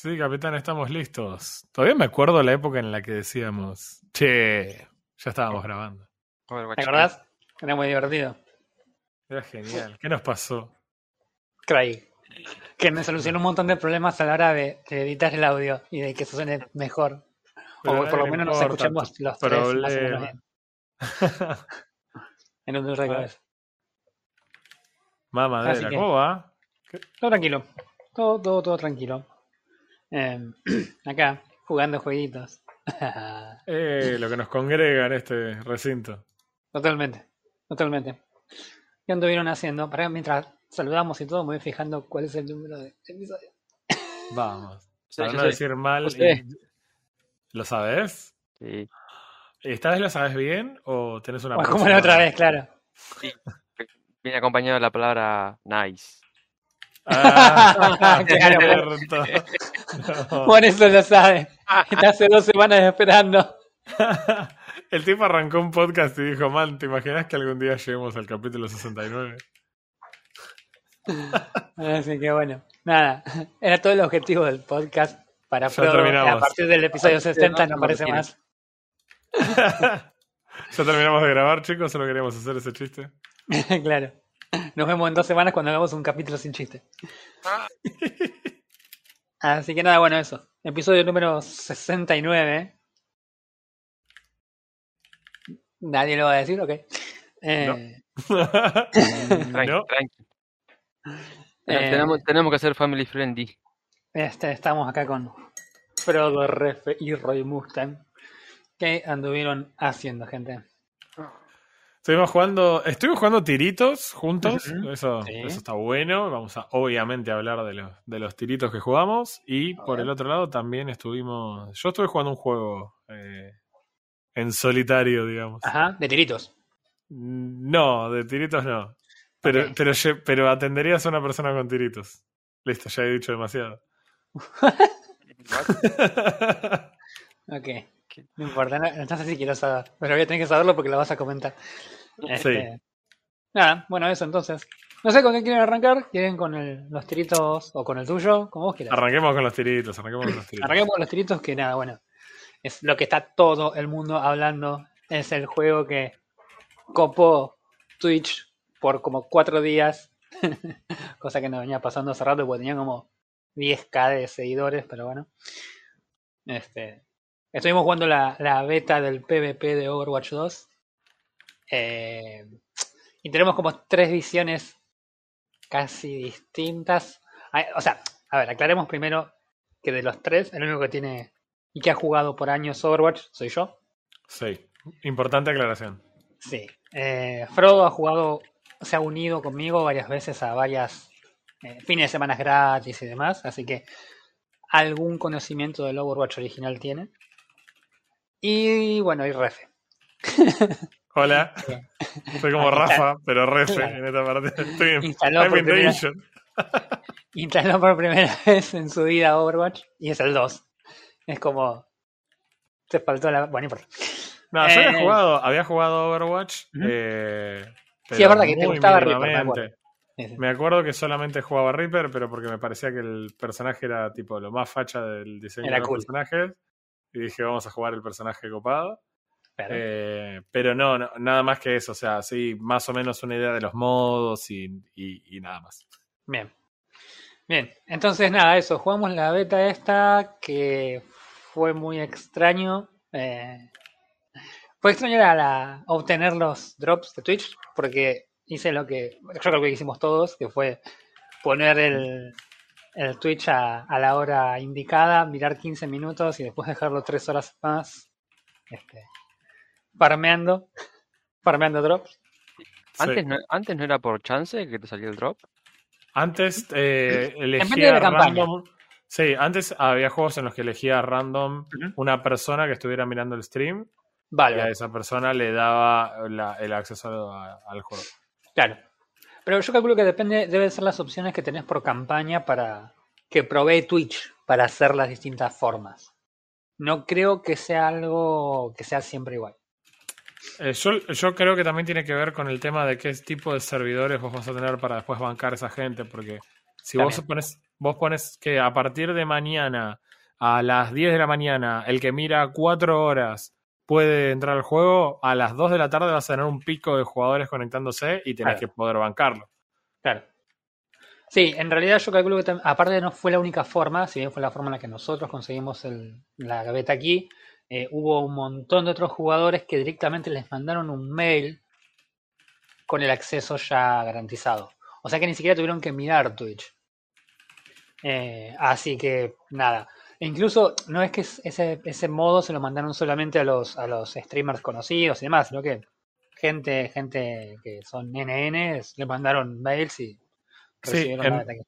Sí, capitán, estamos listos. Todavía me acuerdo la época en la que decíamos, che, ya estábamos grabando. ¿Te acordás? Era muy divertido. Era genial. ¿Qué nos pasó? Craig. Que me solucionó un montón de problemas a la hora de, de editar el audio y de que se suene mejor. Pero o por lo no menos nos escuchemos los tres más o menos problema. bien. En un cabeza. Mamadera, ¿cómo va? Todo tranquilo. Todo, todo, todo tranquilo. Eh, acá, jugando jueguitos. Eh, lo que nos congrega en este recinto. Totalmente, totalmente. ¿Qué anduvieron haciendo? Para mientras saludamos y todo, me voy fijando cuál es el número de episodio. Vamos. Sí, Para no sé. decir mal. Y- ¿Lo sabes? Sí. ¿Esta vez lo sabes bien o tenés una Bueno, como la otra vez, claro. Sí. Viene acompañado de la palabra nice. Ah, Claro. Por eso lo sabe. Está hace dos semanas esperando. El tipo arrancó un podcast y dijo, man, ¿te imaginas que algún día lleguemos al capítulo 69? Así que bueno, nada. Era todo el objetivo del podcast para Ya Frodo. terminamos. A partir del episodio 60 no aparece más. ya terminamos de grabar, chicos, solo queríamos hacer ese chiste. claro. Nos vemos en dos semanas cuando hagamos un capítulo sin chiste. Así que nada, bueno, eso. Episodio número 69. Nadie lo va a decir, ok. Eh, Tranqui, ¿No? tranqui. eh, tenemos, tenemos que ser family friendly. este, estamos acá con Frodo, Refe y Roy Mustang. ¿Qué anduvieron haciendo, gente? Estuvimos jugando, estuvimos jugando tiritos juntos, eso, Sí. eso está bueno. Vamos a obviamente hablar de los, de los tiritos que jugamos. Y por ver. el otro lado también estuvimos. Yo estuve jugando un juego eh, en solitario, digamos. Ajá, de tiritos. No, de tiritos no. Pero, pero, pero atenderías a una persona con tiritos. Listo, ya he dicho demasiado. Ok. No importa, no, no sé si quiero saber, pero voy a tener que saberlo porque lo vas a comentar. Este, Nada, bueno, eso entonces. No sé con qué quieren arrancar. ¿Quieren con el- los tiritos o con el tuyo? Como vos quieras. Arranquemos con los tiritos, arranquemos con los tiritos. Arranquemos con los tiritos que nada, bueno. Es lo que está todo el mundo hablando. Es el juego que copó Twitch por como cuatro días. Cosa que no venía pasando hace rato porque tenía como 10k de seguidores, pero bueno. Este, estuvimos jugando la, la beta del PvP de Overwatch 2. Eh, y tenemos como tres visiones casi distintas. O sea, a ver, aclaremos primero que de los tres, el único que tiene y que ha jugado por años Overwatch soy yo. Sí, importante aclaración. Sí. Eh, Frodo ha jugado, se ha unido conmigo varias veces a varias eh, fines de semana gratis y demás, así que algún conocimiento del Overwatch original tiene. Y bueno, y Refe. Hola, soy como Aquí está. Rafa, pero refe Claro. en esta parte. Estoy en, Instaló I'm por primera-. Instaló por primera vez en su vida Overwatch y es el 2. Es como. Se faltó la. Bueno, no importa. No, yo había Eh, jugado, había jugado Overwatch. Eh, Sí, es verdad que te gustaba Reaper. Me acuerdo que solamente jugaba Reaper, pero porque me parecía que el personaje era tipo lo más facha del diseño Era de los cool. personajes. Y dije, vamos a jugar el personaje copado. Pero- Eh, pero no, no, nada más que eso. O sea, sí, más o menos una idea de los modos y, y- y nada más. Bien. Bien, entonces nada, eso, jugamos la beta esta que fue muy extraño. eh, fue extraño la- obtener los drops de Twitch porque hice lo que yo creo que hicimos todos, que fue poner el, el Twitch a, a la hora indicada, mirar 15 minutos y después dejarlo 3 horas más este, farmeando, farmeando drops. Antes, Sí. no, antes no era por chance que te salió el drop. Antes eh, de elegía campaña. random. Sí, antes había juegos en los que elegía random una persona que estuviera mirando el stream y a Vale, esa persona le daba la- el acceso a- al juego. Claro. Pero yo calculo que depende, deben ser las opciones que tenés por campaña para que provee Twitch para hacer las distintas formas. No creo que sea algo que sea siempre igual. Eh, yo, yo creo que también tiene que ver con el tema de qué tipo de servidores vos vas a tener para después bancar a esa gente, porque si vos pones, vos pones que a partir de mañana a las 10 de la mañana, el que mira 4 horas puede entrar al juego, a las 2 de la tarde vas a tener un pico de jugadores conectándose y tenés Claro. que poder bancarlo. Claro. Sí, en realidad yo calculo que aparte no fue la única forma, si bien fue la forma en la que nosotros conseguimos el- la gaveta aquí, eh, hubo un montón de otros jugadores que directamente les mandaron un mail con el acceso ya garantizado. O sea que ni siquiera tuvieron que mirar Twitch. Eh, así que nada. E incluso no es que es- ese, ese modo se lo mandaron solamente a los, a los streamers conocidos y demás, sino que gente, gente que son NN le mandaron mails y Sí, recibieron en- la ataque.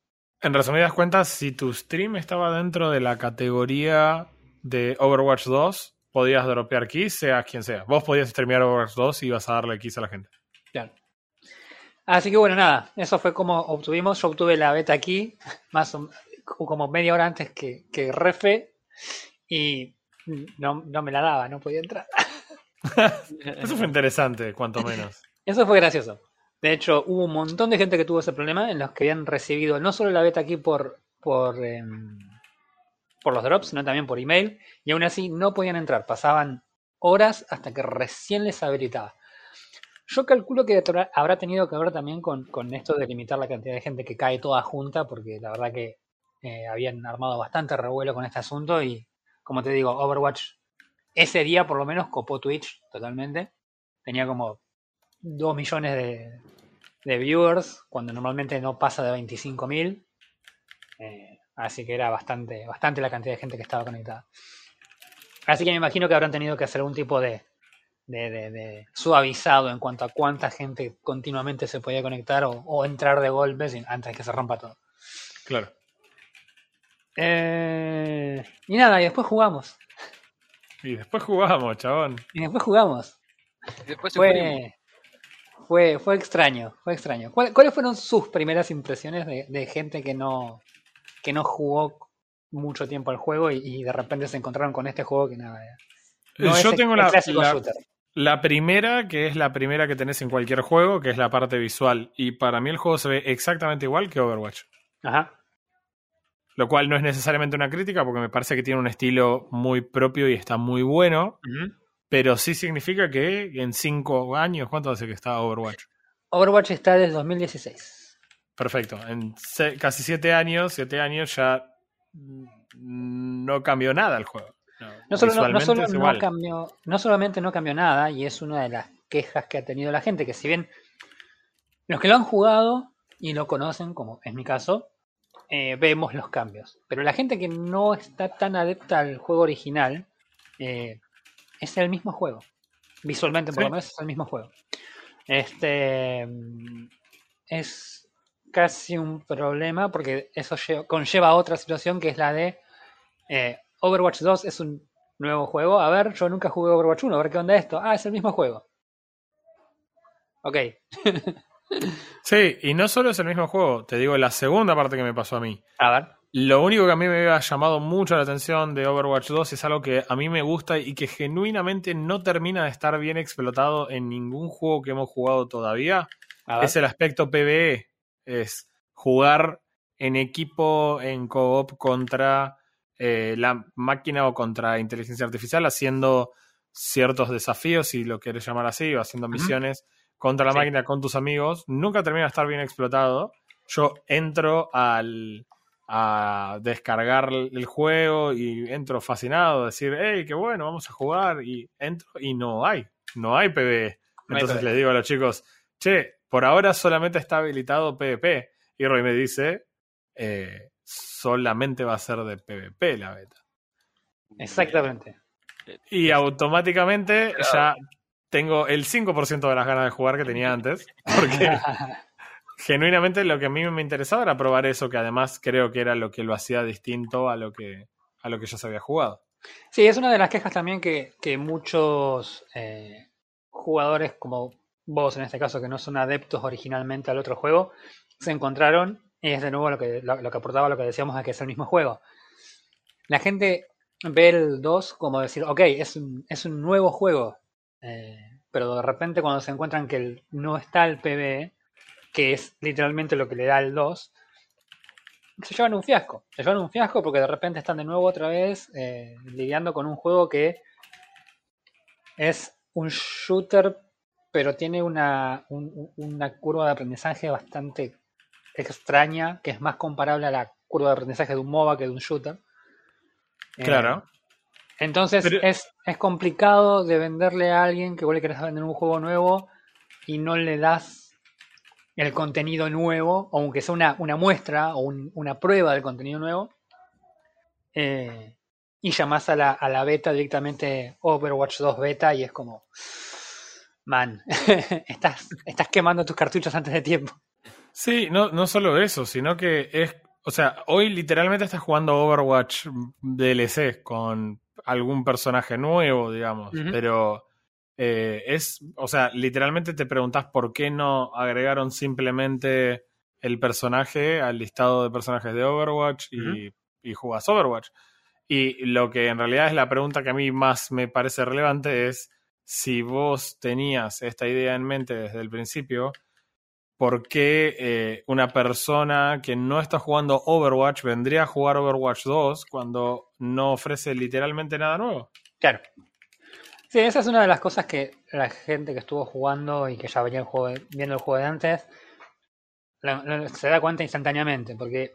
En resumidas cuentas, si tu stream estaba dentro de la categoría de Overwatch 2, podías dropear keys, seas quien sea. Vos podías streamear Overwatch 2 y ibas a darle keys a la gente. Claro. Así que bueno, nada, eso fue como obtuvimos. Yo obtuve la beta aquí, más o, como media hora antes que, que Refe, y no, no me la daba, no podía entrar. Eso fue interesante, cuanto menos. Eso fue gracioso. De hecho, hubo un montón de gente que tuvo ese problema en los que habían recibido no solo la beta aquí por, por, em, por los drops, sino también por email, y aún así no podían entrar. Pasaban horas hasta que recién les habilitaba. Yo calculo que habrá- habrá tenido que ver también con, con esto de limitar la cantidad de gente que cae toda junta, porque la verdad que eh, habían armado bastante revuelo con este asunto y, como te digo, Overwatch ese día por lo menos copó Twitch totalmente. Tenía como 2 millones de, viewers, cuando normalmente no pasa de 25.000. Eh, así que era bastante, bastante la cantidad de gente que estaba conectada. Así que me imagino que habrán tenido que hacer algún tipo de, de, suavizado en cuanto a cuánta gente continuamente se podía conectar o, o entrar de golpe sin- antes de que se rompa todo. Claro. Eh, y nada, y después jugamos. Y después jugamos, chabón. Y después jugamos. Después. Fue, fue, fue extraño, fue extraño. ¿Cuál- ¿Cuáles fueron sus primeras impresiones de, de gente que no, que no jugó mucho tiempo al juego y, y de repente se encontraron con este juego que nada. no Yo es tengo el la, la- la primera, que es la primera que tenés en cualquier juego, que es la parte visual. Y para mí el juego se ve exactamente igual que Overwatch. Ajá. Lo cual no es necesariamente una crítica, porque me parece que tiene un estilo muy propio y está muy bueno. Pero sí significa que en cinco años, ¿cuánto hace que está Overwatch? Overwatch está desde 2016. Perfecto. En casi siete años, siete años ya no cambió nada el juego. No, solo, no, solo no cambió, no solamente no cambió nada, y es una de las quejas que ha tenido la gente, que si bien los que lo han jugado y lo conocen, como es mi caso, eh, vemos los cambios. Pero la gente que no está tan adepta al juego original, eh, es el mismo juego. Visualmente, por Sí. lo menos, es el mismo juego. Este es casi un problema porque eso lle- conlleva otra situación que es la de eh, Overwatch 2 es un nuevo juego. A ver, yo nunca jugué Overwatch 1, a ver qué onda esto. Ah, es el mismo juego. Ok, Sí, y no solo es el mismo juego, te digo la segunda parte que me pasó a mí. a ver. Lo único que a mí me había llamado mucho la atención de Overwatch 2 es algo que a mí me gusta y que genuinamente no termina de estar bien explotado en ningún juego que hemos jugado todavía. Es el aspecto PvE. Es jugar en equipo, en co-op contra eh, la máquina o contra inteligencia artificial, haciendo ciertos desafíos, si lo quieres llamar así, o haciendo misiones contra la Sí. máquina con tus amigos. Nunca termina de estar bien explotado. Yo entro al, a descargar el juego y entro fascinado, a decir, hey, qué bueno, vamos a jugar. Y entro y no hay, no hay PvE. No hay Entonces PvE. le digo a los chicos, che, por ahora solamente está habilitado PvP. Y Roy me dice, eh, solamente va a ser de PvP la beta. Exactamente. Y automáticamente ya tengo el 5% de las ganas de jugar que tenía antes. Porque genuinamente lo que a mí me interesaba era probar eso, que además creo que era lo que lo hacía distinto a lo que, a lo que ya se había jugado. Sí, es una de las quejas también que, que muchos eh, jugadores, como vos en este caso, que no son adeptos originalmente al otro juego, se encontraron. Y es de nuevo lo que, lo, lo que aportaba lo que decíamos de que es el mismo juego. La gente ve el 2 como decir, ok, es un, es un nuevo juego. Eh, pero de repente cuando se encuentran que el- no está el PvE, que es literalmente lo que le da el 2, se llevan un fiasco. Se llevan un fiasco porque de repente están de nuevo otra vez eh, lidiando con un juego que es un shooter, pero tiene una, un- una curva de aprendizaje bastante extraña, que es más comparable a la curva de aprendizaje de un MOBA que de un shooter. Eh, Claro. Entonces Pero- es, es complicado de venderle a alguien que vos le querés vender un juego nuevo y no le das el contenido nuevo, aunque sea una, una muestra o un- una prueba del contenido nuevo, eh, y llamás a la, a la beta directamente Overwatch 2 beta y es como, man, estás, estás quemando tus cartuchos antes de tiempo. Sí, no, no solo eso, sino que es. O sea, hoy literalmente estás jugando Overwatch DLC con algún personaje nuevo, digamos. Pero eh, es. O sea, literalmente te preguntás por qué no agregaron simplemente el personaje al listado de personajes de Overwatch y, y jugás Overwatch. Y lo que en realidad es la pregunta que a mí más me parece relevante es si vos tenías esta idea en mente desde el principio, ¿por qué eh, una persona que no está jugando Overwatch vendría a jugar Overwatch 2 cuando no ofrece literalmente nada nuevo? Claro. Sí, esa es una de las cosas que la gente que estuvo jugando y que ya venía el juego viendo el juego de antes se da cuenta instantáneamente, porque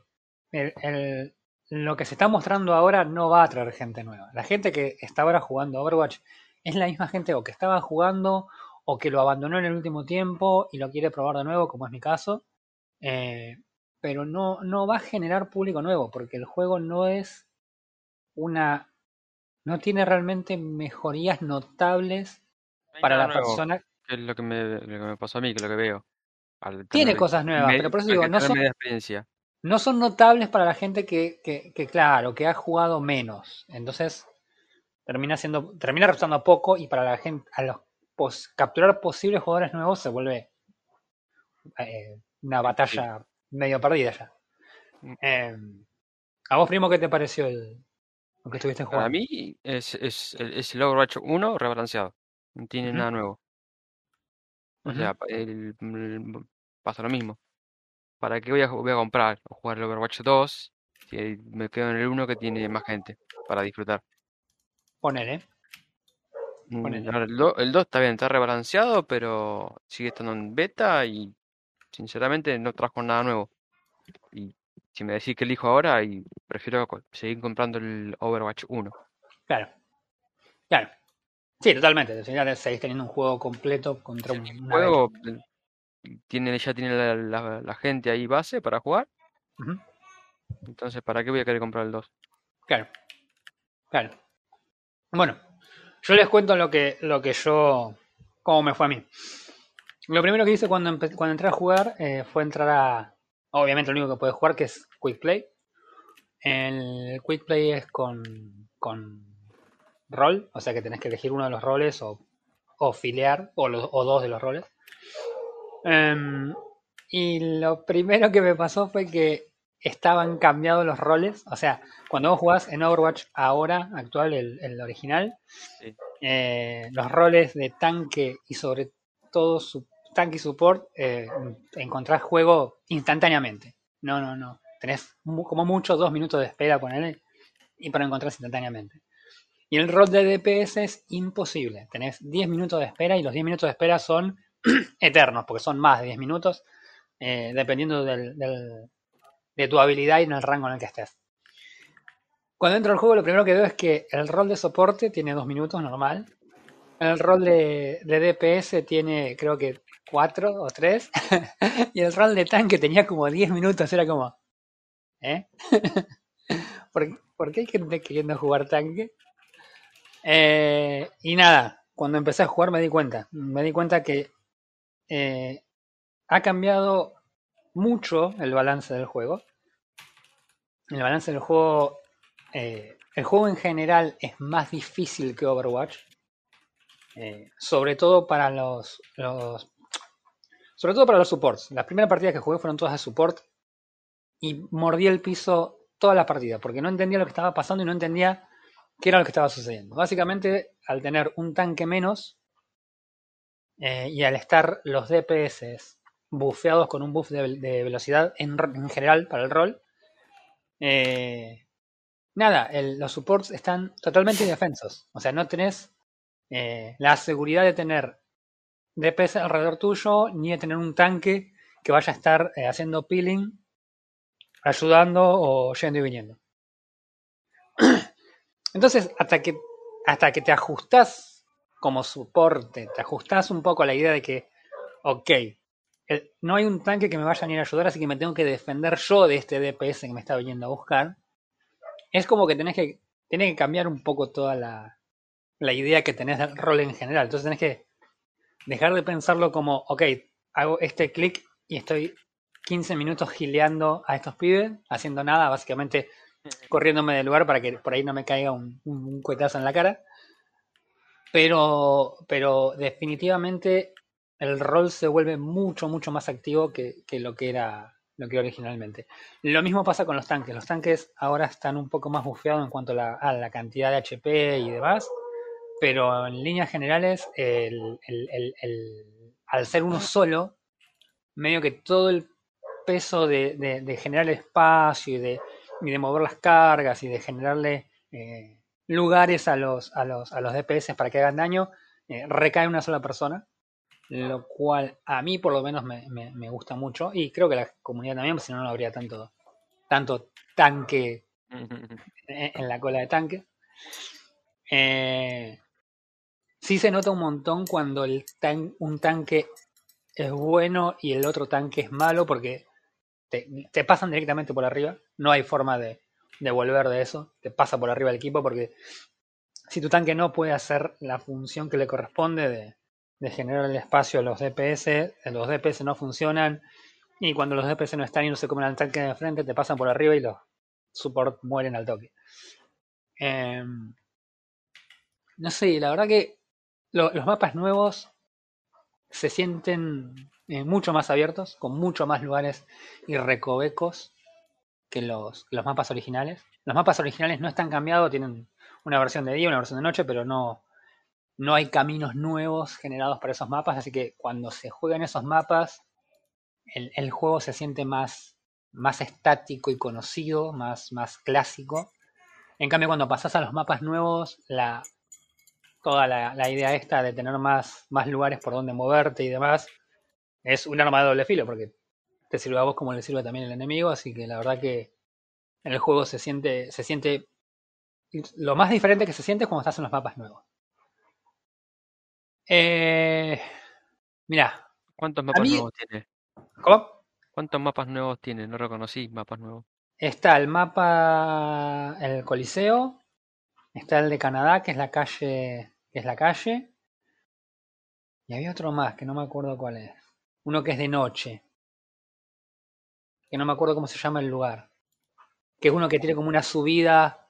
el- el- lo que se está mostrando ahora no va a traer gente nueva. La gente que está ahora jugando Overwatch es la misma gente o que estaba jugando o que lo abandonó en el último tiempo y lo quiere probar de nuevo, como es mi caso. Eh, pero no, no va a generar público nuevo, porque el juego no es una no tiene realmente mejorías notables hay para la nuevo, persona. que es lo que, me, lo que me pasó a mí, que es lo que veo. Al Tiene cosas nuevas, me- pero por eso digo, no son, experiencia. no son notables para la gente que, que, que, claro, que ha jugado menos. Entonces, termina siendo, termina resultando poco y para la gente, a los pos- capturar posibles jugadores nuevos se vuelve eh, una batalla medio perdida ya. Mm. Eh, ¿A vos, primo, qué te pareció el, lo que estuviste Para mí es, es, el- es el Overwatch 1 rebalanceado. No tiene Ujú. nada nuevo. O Ujú. sea, pa- el- el- pasa lo mismo. ¿Para qué voy a, voy a comprar o jugar el Overwatch 2 si me quedo en el 1 que tiene más gente para disfrutar? Ponele. Mm, Ponele. el, do- el 2 está bien, está rebalanceado, pero sigue estando en beta y sinceramente no trajo nada nuevo. Y si me decís que elijo ahora, y prefiero seguir comprando el Overwatch 1. Claro. Claro. Sí, totalmente. Al final seguís teniendo un juego completo contra un juego tiene, ya tiene la, la- la gente ahí base para jugar, entonces ¿para qué voy a querer comprar el 2? Claro. Claro. Bueno, yo les cuento lo que, lo que yo. cómo me fue a mí. Lo primero que hice cuando, cuando entré a jugar eh, fue entrar a. Obviamente, lo único que puedes jugar que es Quick Play. El Quick Play es con, con rol, o sea que tenés que elegir uno de los roles o, o filear, o, los, o dos de los roles. Em, y lo primero que me pasó fue que estaban cambiados los roles. O sea, cuando vos jugás en Overwatch ahora, actual, el, el original, Sí. eh, los roles de tanque y sobre todo su tanque y support, eh, encontrás juego instantáneamente. No, no, no. Tenés como mucho dos minutos de espera, ponele, y para encontrar instantáneamente. Y el rol de DPS es imposible. Tenés 10 minutos de espera y los 10 minutos de espera son eternos, porque son más de 10 minutos, eh, dependiendo del, de tu habilidad y en el rango en el que estés. Cuando entro al juego, lo primero que veo es que el rol de soporte tiene 2 minutos normal. El rol de DPS tiene, creo que 4 o 3. y el rol de tanque tenía como 10 minutos. Era como, ¿eh? ¿Por, qué hay gente queriendo jugar tanque? Eh, y nada, cuando empecé a jugar me di cuenta. Me di cuenta que eh, ha cambiado mucho el balance del juego. El balance del juego. eh, el juego en general es más difícil que Overwatch. sobre todo para los. Sobre todo para los supports. Las primeras partidas que jugué fueron todas de support. Y mordí el piso toda la partida. Porque no entendía lo que estaba pasando y no entendía qué era lo que estaba sucediendo. Básicamente, al tener un tanque menos. eh, y al estar los DPS bufeados con un buff de, velocidad en, en general para el rol, Eh, nada, los supports están totalmente indefensos. O sea, no tenés eh, la seguridad de tener DPS alrededor tuyo, ni de tener un tanque que vaya a estar eh, haciendo peeling, ayudando o yendo y viniendo. Entonces, hasta que, hasta que te ajustás como soporte, te ajustás un poco a la idea de que, ok, no hay un tanque que me vaya a venir a ayudar, así que me tengo que defender yo de este DPS que me está viniendo a buscar. Es como que tenés que, tenés que cambiar un poco toda la, la idea que tenés del rol en general. Entonces tenés que dejar de pensarlo como, ok, hago este clic y estoy 15 minutos gileando a estos pibes, haciendo nada, básicamente corriéndome del lugar para que por ahí no me caiga un, un, cuetazo en la cara. Pero, pero definitivamente el rol se vuelve mucho, mucho más activo que, lo que era lo que originalmente. Lo mismo pasa con los tanques. Los tanques ahora están un poco más bufeados en cuanto a la, a la cantidad de HP y demás. Pero en líneas generales, el, el- el- al ser uno solo, medio que todo el peso de, de- de generar espacio y de, y de mover las cargas y de generarle eh, lugares a los, a, los, a los DPS para que hagan daño, eh, recae en una sola persona. Lo cual a mí por lo menos me, me- me gusta mucho. Y creo que la comunidad también, si no, no habría tanto, tanto tanque en en la cola de tanque. Eh, sí se nota un montón cuando un tanque es bueno y el otro tanque es malo porque te, pasan directamente por arriba. No hay forma de, volver de eso. Te pasa por arriba el equipo porque si tu tanque no puede hacer la función que le corresponde de, generar el espacio a los DPS, los DPS no funcionan y cuando los DPS no están y no se comen al tanque de frente, te pasan por arriba y los support mueren al toque. Em, no sé, la verdad que lo- los mapas nuevos se sienten eh, mucho más abiertos, con mucho más lugares y recovecos que los, los mapas originales. Los mapas originales no están cambiados, tienen una versión de día, una versión de noche, pero no, no hay caminos nuevos generados para esos mapas, así que cuando se juegan esos mapas, el, el juego se siente más, más estático y conocido, más, más clásico. En cambio, cuando pasas a los mapas nuevos, la, toda la, la idea esta de tener más, más lugares por donde moverte y demás, es un arma de doble filo, porque te sirve a vos como le sirve también el enemigo, así que la verdad que en el juego se siente, se siente lo más diferente que se siente es cuando estás en los mapas nuevos. Eh, mira, ¿Cuántos mapas mí- nuevos tiene? ¿cómo? ¿Cuántos mapas nuevos tiene? No reconocí mapas nuevos. Está el mapa, el Coliseo, está el de Canadá, que es la calle, que es la calle, y había otro más que no me acuerdo cuál es. Uno que es de noche, que no me acuerdo cómo se llama el lugar, que es uno que tiene como una subida,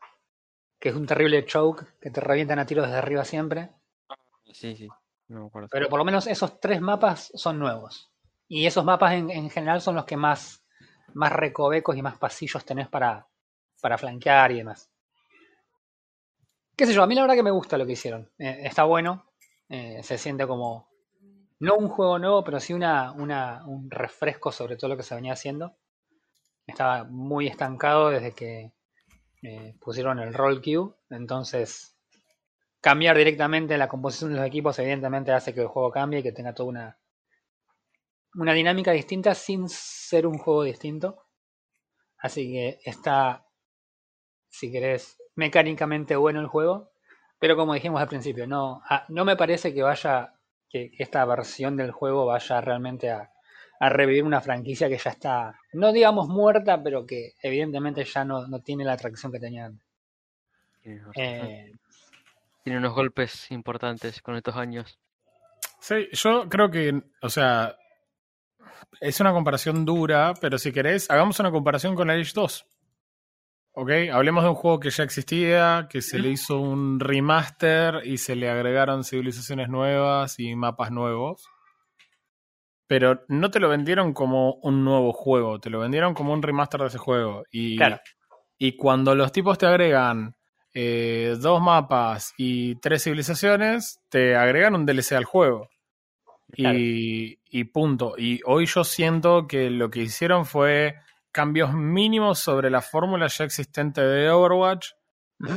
que es un terrible choke, que te revientan a tiros desde arriba siempre. Sí, sí, no me acuerdo. Pero por lo menos esos tres mapas son nuevos. Y esos mapas en, en general son los que más, más recovecos y más pasillos tenés para, para flanquear y demás. Qué sé yo, a mí la verdad que me gusta lo que hicieron. Eh, está bueno. eh, se siente como, no un juego nuevo, pero sí una, un refresco sobre todo lo que se venía haciendo. Estaba muy estancado desde que eh, pusieron el roll queue. Entonces, cambiar directamente la composición de los equipos evidentemente hace que el juego cambie y que tenga toda una, una dinámica distinta sin ser un juego distinto. Así que está, si querés, mecánicamente bueno el juego. Pero como dijimos al principio, no, a- no me parece que vaya, que esta versión del juego vaya realmente a, a revivir una franquicia que ya está, no digamos muerta, pero que evidentemente ya no, no tiene la atracción que tenía antes. Eh, Tiene unos golpes importantes con estos años. Sí, yo creo que, o sea, es una comparación dura, pero si querés, hagamos una comparación con Age 2. ¿Ok? Hablemos de un juego que ya existía, que se le hizo un remaster y se le agregaron civilizaciones nuevas y mapas nuevos. Pero no te lo vendieron como un nuevo juego, te lo vendieron como un remaster de ese juego. Y, Claro. y cuando los tipos te agregan eh, dos mapas y tres civilizaciones, te agregan un DLC al juego. Claro. Y, y punto. Y hoy yo siento que lo que hicieron fue cambios mínimos sobre la fórmula ya existente de Overwatch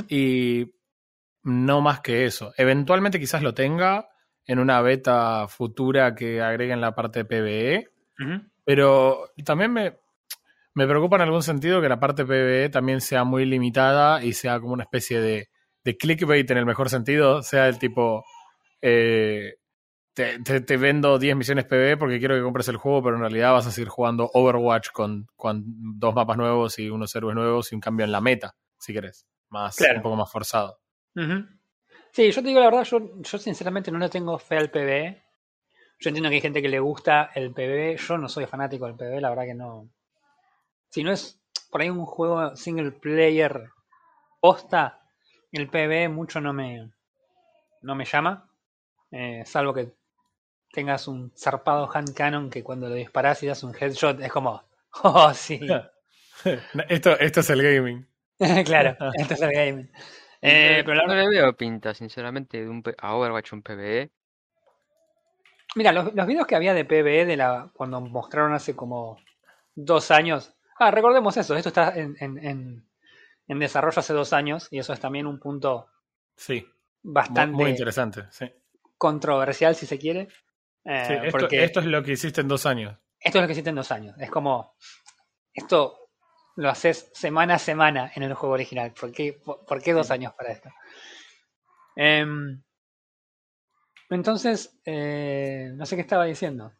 y no más que eso. Eventualmente quizás lo tenga en una beta futura que agreguen la parte de PvE, pero también me, me preocupa en algún sentido que la parte PvE también sea muy limitada y sea como una especie de, de clickbait en el mejor sentido, sea el tipo... eh, te, te- te vendo 10 misiones PvE porque quiero que compres el juego, pero en realidad vas a seguir jugando Overwatch con, con dos mapas nuevos y unos héroes nuevos y un cambio en la meta, si querés. Más, Claro. Un poco más forzado. Sí, yo te digo la verdad, yo, yo sinceramente no le tengo fe al PvE. Yo entiendo que hay gente que le gusta el PvE. Yo no soy fanático del PvE, la verdad que no. Si no es por ahí un juego single player posta, el PvE mucho no me, no me llama. Eh, salvo que tengas un zarpado hand cannon que cuando lo disparas y das un headshot es como, oh sí, esto, esto es el gaming. claro, esto es el gaming. Eh, pero la no le veo pinta, sinceramente, de un a Overwatch un. PvE. Mira, los, los videos que había de PvE de la cuando mostraron hace como dos años. Ah, recordemos eso, esto está en, en, en- en desarrollo hace dos años y eso es también un punto Sí, muy, bastante muy interesante. Sí. controversial si se quiere. Eh, Sí, esto, porque esto es lo que hiciste en dos años. esto es lo que hiciste en dos años. Es como, esto lo haces semana a semana en el juego original. ¿Por qué, por, por qué dos años para esto? Em, entonces, eh, no sé qué estaba diciendo.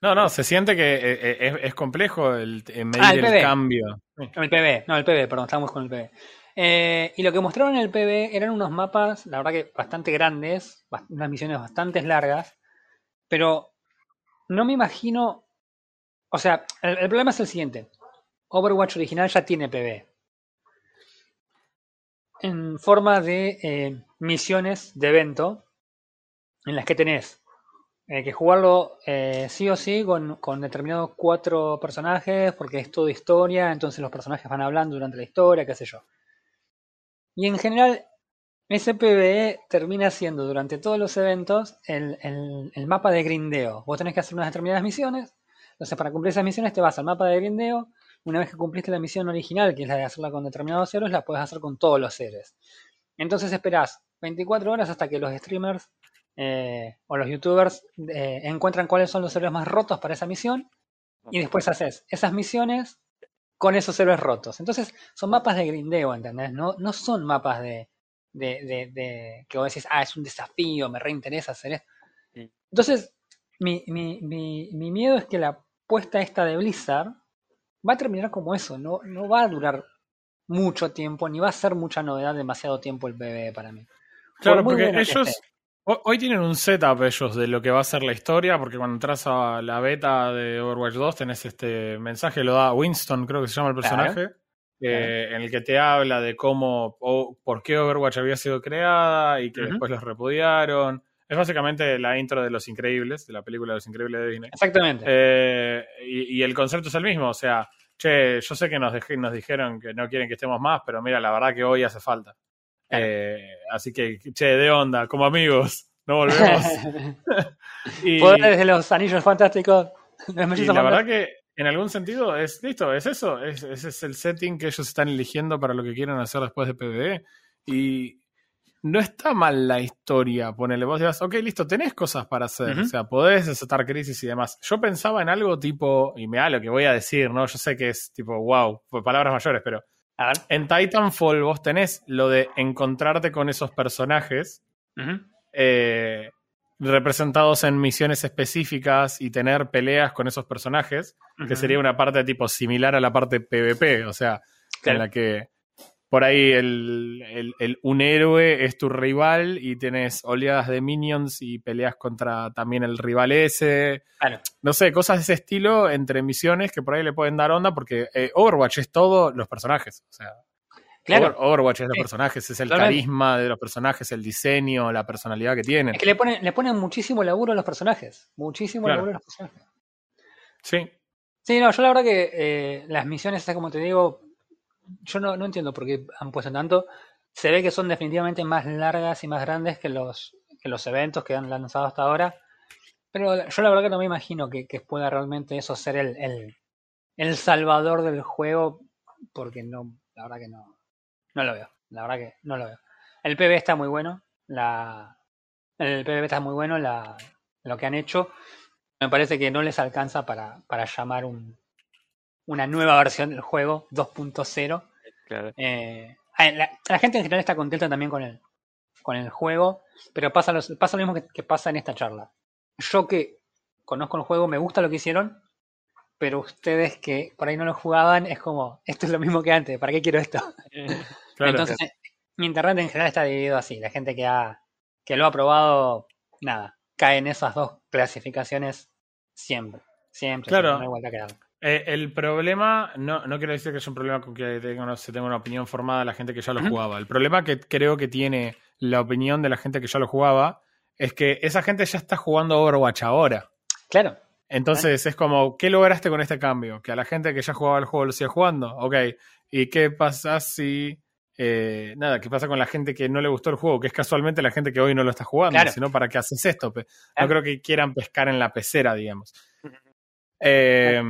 No, no, se siente que eh, es, es complejo el, medir Ah, el el, PvE. cambio. El PB, no, el PB, perdón, estamos con el PB. Eh, y lo que mostraron en el PB eran unos mapas, la verdad que bastante grandes, unas misiones bastante largas, pero no me imagino. O sea, el, el problema es el siguiente: Overwatch original ya tiene PB. En forma de eh, misiones de evento, en las que tenés eh, que jugarlo eh, sí o sí con, con determinados cuatro personajes, porque es todo historia, entonces los personajes van hablando durante la historia, qué sé yo. Y en general, ese termina siendo durante todos los eventos el, el- el mapa de grindeo. Vos tenés que hacer unas determinadas misiones, entonces para cumplir esas misiones te vas al mapa de grindeo. Una vez que cumpliste la misión original, que es la de hacerla con determinados héroes, la puedes hacer con todos los héroes. Entonces esperás 24 horas hasta que los streamers eh, o los youtubers eh, encuentran cuáles son los héroes más rotos para esa misión y después haces esas misiones con esos héroes rotos. Entonces son mapas de grindeo, ¿entendés? No, no son mapas de, de, de, de- que vos decís, ah, es un desafío, me reinteresa hacer esto. Sí. Entonces, mi, mi, mi, mi miedo es que la puesta esta de Blizzard va a terminar como eso, no, no va a durar mucho tiempo, ni va a ser mucha novedad demasiado tiempo el PvE para mí. Claro, muy porque ellos hoy tienen un setup ellos de lo que va a ser la historia, porque cuando entras a la beta de Overwatch 2 tenés este mensaje, lo da Winston, creo que se llama el personaje, eh, en el que te habla de cómo o por qué Overwatch había sido creada y que después los repudiaron. Es básicamente la intro de Los Increíbles, de la película de Los Increíbles de Disney. Exactamente. Eh, y, y el concepto es el mismo, o sea, che, yo sé que nos, nos dijeron que no quieren que estemos más, pero mira, la verdad que hoy hace falta. Eh, así que, che, de onda, como amigos, no volvemos. y, Poderes de los anillos fantásticos. Y la verdad que en algún sentido es listo, es eso, es, ese es el setting que ellos están eligiendo para lo que quieren hacer después de PvE. Y no está mal la historia, ponele vos dirás, ok, listo, tenés cosas para hacer, o sea, podés desatar crisis y demás. Yo pensaba en algo tipo, y me da lo que voy a decir, ¿no? Yo sé que es tipo, wow, palabras mayores, pero A ver. en Titanfall vos tenés lo de encontrarte con esos personajes eh, representados en misiones específicas y tener peleas con esos personajes, que sería una parte tipo similar a la parte PvP, o sea, Claro. en la que por ahí el, el- el- un héroe es tu rival y tienes oleadas de minions y peleas contra también el rival ese. Claro. No sé, cosas de ese estilo entre misiones que por ahí le pueden dar onda porque eh, Overwatch es todo los personajes. O sea, Claro. Over- Overwatch es los personajes, es el Totalmente. carisma de los personajes, el diseño, la personalidad que tienen. Es que le ponen, le ponen muchísimo laburo a los personajes. Muchísimo Claro. laburo a los personajes. Sí, Sí, no, yo la verdad que eh, las misiones, como te digo, yo no, no entiendo por qué han puesto tanto. Se ve que son definitivamente más largas y más grandes que los, que los eventos que han lanzado hasta ahora. Pero yo la verdad que no me imagino que, que pueda realmente eso ser el, el, el salvador del juego, porque no, la verdad que no, no lo veo. La verdad que no lo veo. El PB está muy bueno. La, el PB está muy bueno. La, lo que han hecho. Me parece que no les alcanza para, para llamar un, una nueva versión del juego 2.0. Claro. Eh, la, la, gente en general está contenta también con el, con el juego, pero pasa, los, pasa lo mismo que, que, pasa en esta charla. Yo que conozco el juego, me gusta lo que hicieron, pero ustedes que por ahí no lo jugaban, es como, esto es lo mismo que antes, ¿para qué quiero esto? Claro, Entonces, claro. mi internet en general está dividido así. La gente que, ha, que lo ha probado, nada, cae en esas dos clasificaciones siempre. Siempre. Claro. siempre, no hay vuelta que darle. Eh, el problema, no, no quiero decir que es un problema con que tenga, se tenga una opinión formada la gente que ya lo jugaba. El problema que creo que tiene la opinión de la gente que ya lo jugaba es que esa gente ya está jugando Overwatch ahora. Claro. Entonces es como, ¿qué lograste con este cambio? Que a la gente que ya jugaba el juego lo siga jugando. Ok. ¿Y qué pasa si... eh, nada, ¿qué pasa con la gente que no le gustó el juego? Que es casualmente la gente que hoy no lo está jugando. Claro. Sino, ¿para qué haces esto? No Claro. creo que quieran pescar en la pecera, digamos. Eh,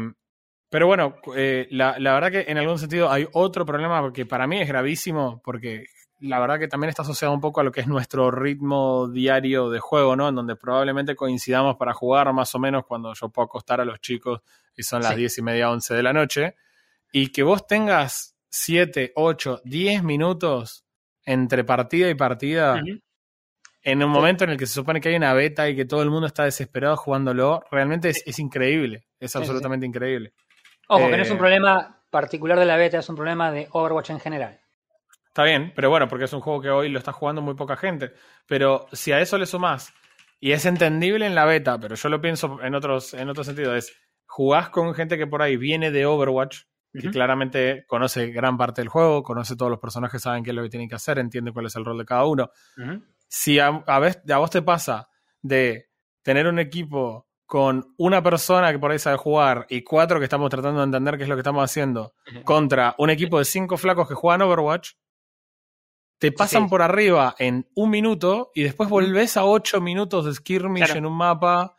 pero bueno, eh, la, la verdad que en algún sentido hay otro problema que para mí es gravísimo, porque la verdad que también está asociado un poco a lo que es nuestro ritmo diario de juego, ¿no? En donde probablemente coincidamos para jugar más o menos cuando yo puedo acostar a los chicos y son las Sí. diez y media, once de la noche, y que vos tengas 7, 8, 10 minutos entre partida y partida, en un momento en el que se supone que hay una beta y que todo el mundo está desesperado jugándolo, realmente es, es increíble, es sí. absolutamente increíble. Ojo, que no es Eh, un problema particular de la beta, es un problema de Overwatch en general. Está bien, pero bueno, porque es un juego que hoy lo está jugando muy poca gente. Pero si a eso le sumás, y es entendible en la beta, pero yo lo pienso en otros, en otro sentido, es jugás con gente que por ahí viene de Overwatch, que Ujú. claramente conoce gran parte del juego, conoce todos los personajes, saben qué es lo que tienen que hacer, entiende cuál es el rol de cada uno. Si a, a, vez- a vos te pasa de tener un equipo con una persona que por ahí sabe jugar y cuatro que estamos tratando de entender qué es lo que estamos haciendo, contra un equipo de cinco flacos que juegan Overwatch, te pasan Sí. por arriba en un minuto y después volvés a ocho minutos de skirmish Claro. en un mapa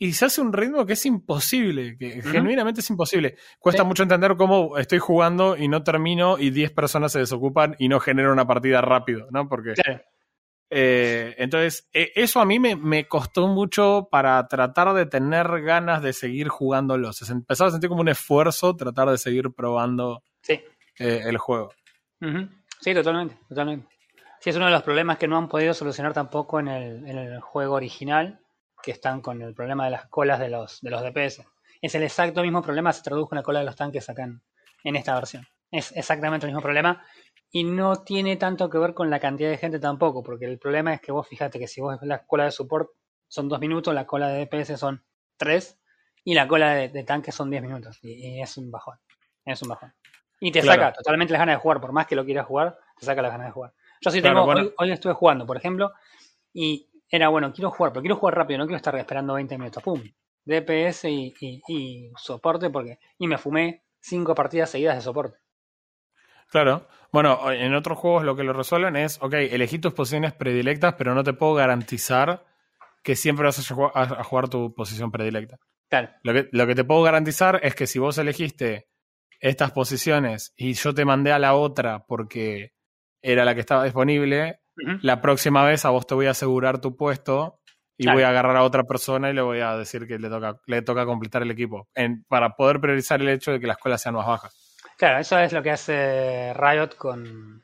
y se hace un ritmo que es imposible, que genuinamente es imposible. Cuesta Sí. mucho entender cómo estoy jugando y no termino y 10 personas se desocupan y no genero una partida rápido, ¿no? Porque Claro. Eh, entonces, e- eso a mí me, me costó mucho para tratar de tener ganas de seguir jugándolo. Se empezaba a sentir como un esfuerzo tratar de seguir probando Sí. eh, el juego. Sí, totalmente, totalmente. Sí, es uno de los problemas que no han podido solucionar tampoco en el, en el juego original, que están con el problema de las colas de los, de los DPS. Es el exacto mismo problema, se tradujo en la cola de los tanques acá en, en esta versión. Es exactamente el mismo problema y no tiene tanto que ver con la cantidad de gente tampoco, porque el problema es que vos fíjate que si vos ves la cola de support son dos minutos, la cola de DPS son tres y la cola de, de tanques son 10 minutos. Y, y es un bajón. Es un bajón. Y te Claro. saca totalmente las ganas de jugar, por más que lo quieras jugar, te saca las ganas de jugar. Yo sí Claro, tengo, bueno. hoy, hoy estuve jugando, por ejemplo, y era bueno, quiero jugar, pero quiero jugar rápido, no quiero estar esperando 20 minutos. ¡Pum! DPS y, y- y soporte, porque. Y me fumé cinco partidas seguidas de soporte. Claro. Bueno, en otros juegos lo que lo resuelven es, ok, elegí tus posiciones predilectas, pero no te puedo garantizar que siempre vas a jugar, a- a jugar tu posición predilecta. Claro, Lo que, lo que te puedo garantizar es que si vos elegiste estas posiciones y yo te mandé a la otra porque era la que estaba disponible, la próxima vez a vos te voy a asegurar tu puesto y Claro. voy a agarrar a otra persona y le voy a decir que le toca, le toca completar el equipo. En- para poder priorizar el hecho de que las colas sean más bajas. Claro, eso es lo que hace Riot con,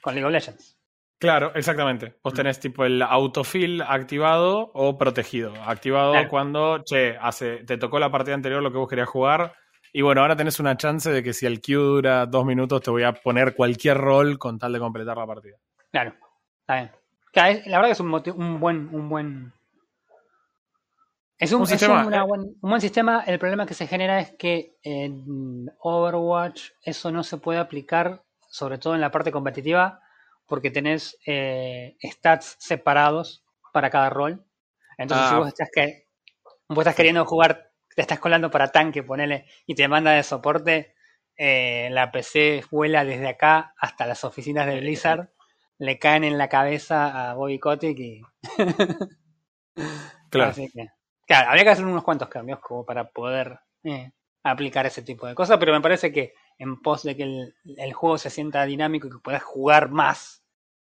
con League of Legends. Claro, exactamente. Vos Mm. tenés tipo el autofill activado o protegido. Activado Claro. cuando, che, hace, te tocó la partida anterior lo que vos querías jugar. Y bueno, ahora tenés una chance de que si el queue dura dos minutos, te voy a poner cualquier rol con tal de completar la partida. Claro, está bien. Claro, la verdad que es un, un buen, un buen. Es un, Un es sistema, una eh. buen, un buen sistema. El problema que se genera es que en Overwatch eso no se puede aplicar, sobre todo en la parte competitiva, porque tenés eh, stats separados para cada rol. Entonces, si Ah. vos estás que vos estás queriendo jugar, te estás colando para tanque, ponele, y te manda de soporte, eh, la PC vuela desde acá hasta las oficinas de Blizzard, le caen en la cabeza a Bobby Kotick y. Claro. Así que, claro, habría que hacer unos cuantos cambios como para poder eh, aplicar ese tipo de cosas, pero me parece que en pos de que el, el juego se sienta dinámico y que puedas jugar más,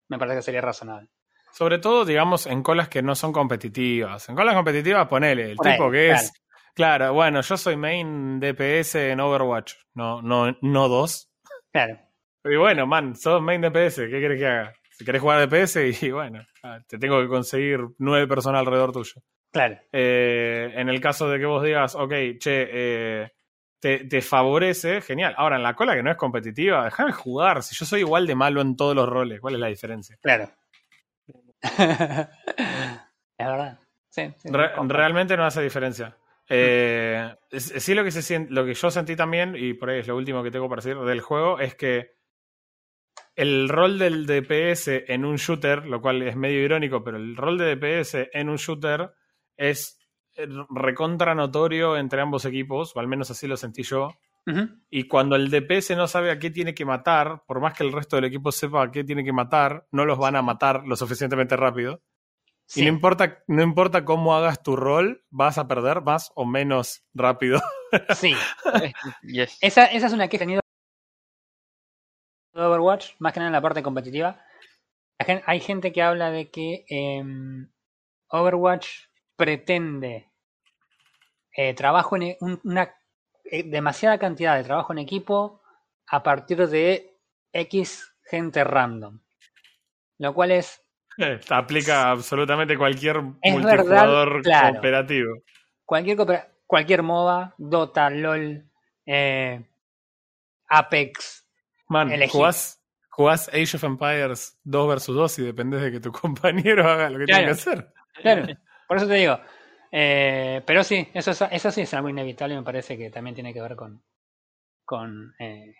me parece que sería razonable. Sobre todo, digamos, en colas que no son competitivas. En colas competitivas, ponele, el tipo que claro. es. Claro, bueno, yo soy main DPS en Overwatch, no, no, no dos. Claro, Y bueno, man, sos main DPS, ¿qué querés que haga? Si querés jugar DPS, y bueno, ah, te tengo que conseguir nueve personas alrededor tuyo. Claro. Eh, en el caso de que vos digas, ok, che, eh, te, te favorece, genial. Ahora, en la cola que no es competitiva, déjame jugar. Si yo soy igual de malo en todos los roles, ¿cuál es la diferencia? Claro. es verdad. Sí, sí, Re- comparto. realmente no hace diferencia. Eh, sí, lo que, se sien- lo que yo sentí también, y por ahí es lo último que tengo para decir del juego, es que el rol del DPS en un shooter, lo cual es medio irónico, pero el rol de DPS en un shooter es eh, recontra notorio entre ambos equipos, o al menos así lo sentí yo. Y cuando el DPS no sabe a qué tiene que matar, por más que el resto del equipo sepa a qué tiene que matar, no los van a matar lo suficientemente rápido. Sí, Y no importa, no importa cómo hagas tu rol, vas a perder más o menos rápido. sí. Yes. Esa, esa es una queja que he tenido de Overwatch, más que nada en la parte competitiva. Hay gente que habla de que em, Overwatch pretende eh, trabajo en e- un- una eh, demasiada cantidad de trabajo en equipo a partir de X gente random. Lo cual es Aplica absolutamente cualquier multijugador verdad, claro. cooperativo. cualquier coopera- cualquier MOBA, Dota, LOL, eh, Apex. Man, jugás, jugás Age of Empires 2 versus 2 y dependés de que tu compañero haga lo que tiene que Claro. hacer. Claro, por eso te digo. Eh, pero sí, eso, es- eso sí es algo inevitable y me parece que también tiene que ver con, con eh,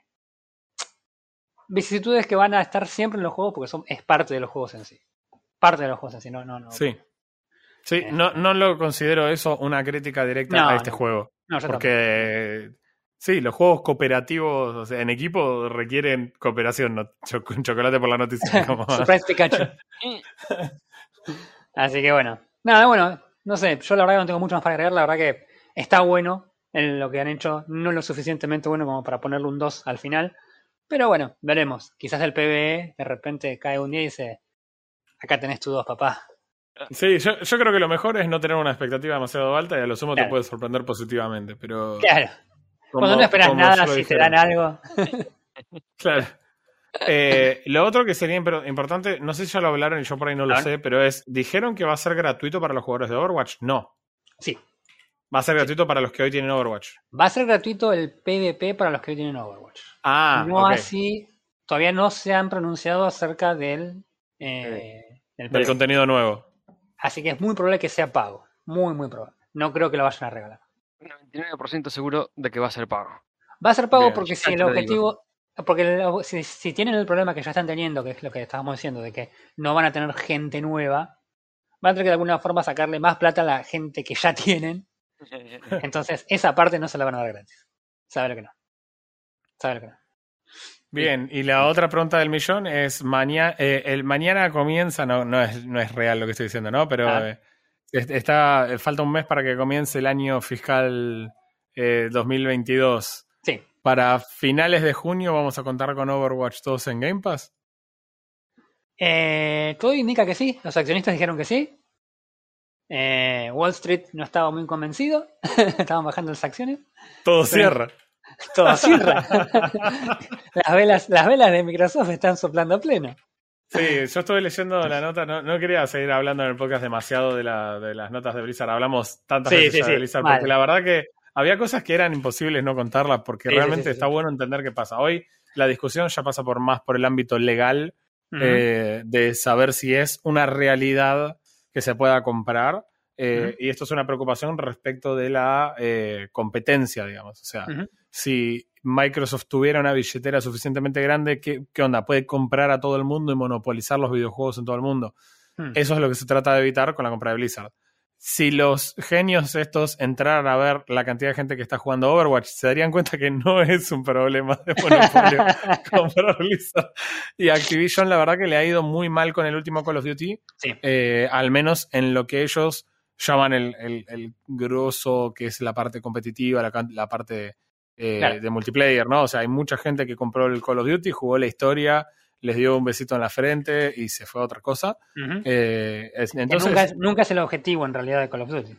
vicisitudes que van a estar siempre en los juegos porque son, es parte de los juegos en sí. Parte de los juegos en sí, no, no, no. Sí. Sí, Eh. no, no lo considero eso una crítica directa No, a este no. juego. No, yo tampoco. Porque sí, los juegos cooperativos o sea, en equipo requieren cooperación, no cho- chocolate por la noticia. como- Surprise Pikachu. Así que bueno. Nada, bueno, no sé, yo la verdad que no tengo mucho más para agregar, la verdad que está bueno en lo que han hecho, no lo suficientemente bueno como para ponerle un 2 al final. Pero bueno, veremos. Quizás el PvE de repente cae un día y dice, acá tenés tu 2, papá. Sí, yo, yo creo que lo mejor es no tener una expectativa demasiado alta y a lo sumo te puede sorprender positivamente. Pero Claro, cuando no esperas nada, si te dan algo. Claro. Eh, lo otro que sería impor- importante, no sé si ya lo hablaron y yo por ahí no lo sé, pero es, ¿dijeron que va a ser gratuito para los jugadores de Overwatch? No. Sí, Va a ser gratuito para los que hoy tienen Overwatch. va a ser gratuito el PvP para los que hoy tienen Overwatch. Ah, no así, todavía no se han pronunciado acerca del, eh, del Del contenido nuevo. Así que es muy probable que sea pago. Muy, muy probable. No creo que lo vayan a regalar. 99% seguro de que va a ser pago. Va a ser pago Bien, porque si el objetivo. Porque el- si, si tienen el problema que ya están teniendo, que es lo que estábamos diciendo, de que no van a tener gente nueva, van a tener que de alguna forma sacarle más plata a la gente que ya tienen. Entonces, esa parte no se la van a dar gratis. Sabe lo que no. Sabe lo que no. Bien, y la otra pregunta del millón es, mañana el mañana comienza, no, no, es, no es real lo que estoy diciendo, ¿no? Pero Ah. eh, est- está, eh, falta un mes para que comience el año fiscal eh, 2022. Para finales de junio vamos a contar con Overwatch 2 en Game Pass. Eh, todo indica que sí. Los accionistas dijeron que sí. Eh, Wall Street no estaba muy convencido. Estaban bajando las acciones. Todo cierra. Todo cierra. las, velas, las velas de Microsoft están soplando a pleno. Sí, yo estuve leyendo la nota, no, no quería seguir hablando en el podcast demasiado de, la, de las notas de Blizzard, hablamos tantas Sí, veces sí, de Blizzard, mal. porque la verdad que había cosas que eran imposibles no contarlas, porque Sí, realmente sí, sí. está bueno entender qué pasa. Hoy la discusión ya pasa por más por el ámbito legal, eh, de saber si es una realidad que se pueda comprar, eh, y esto es una preocupación respecto de la eh, competencia, digamos. O sea, si Microsoft tuviera una billetera suficientemente grande, ¿qué, qué onda? Puede comprar a todo el mundo y monopolizar los videojuegos en todo el mundo. Hmm. Eso es lo que se trata de evitar con la compra de Blizzard. Si los genios estos entraran a ver la cantidad de gente que está jugando Overwatch, se darían cuenta que no es un problema de monopolio comprar Blizzard. Y Activision, la verdad que le ha ido muy mal con el último Call of Duty, Sí. eh, al menos en lo que ellos llaman el, el, el grosso, que es la parte competitiva, la, la parte eh, Claro. de multiplayer, ¿no? O sea, hay mucha gente que compró el Call of Duty, jugó la historia, les dio un besito en la frente y se fue a otra cosa. Eh, entonces, nunca, es, nunca es el objetivo en realidad de Call of Duty.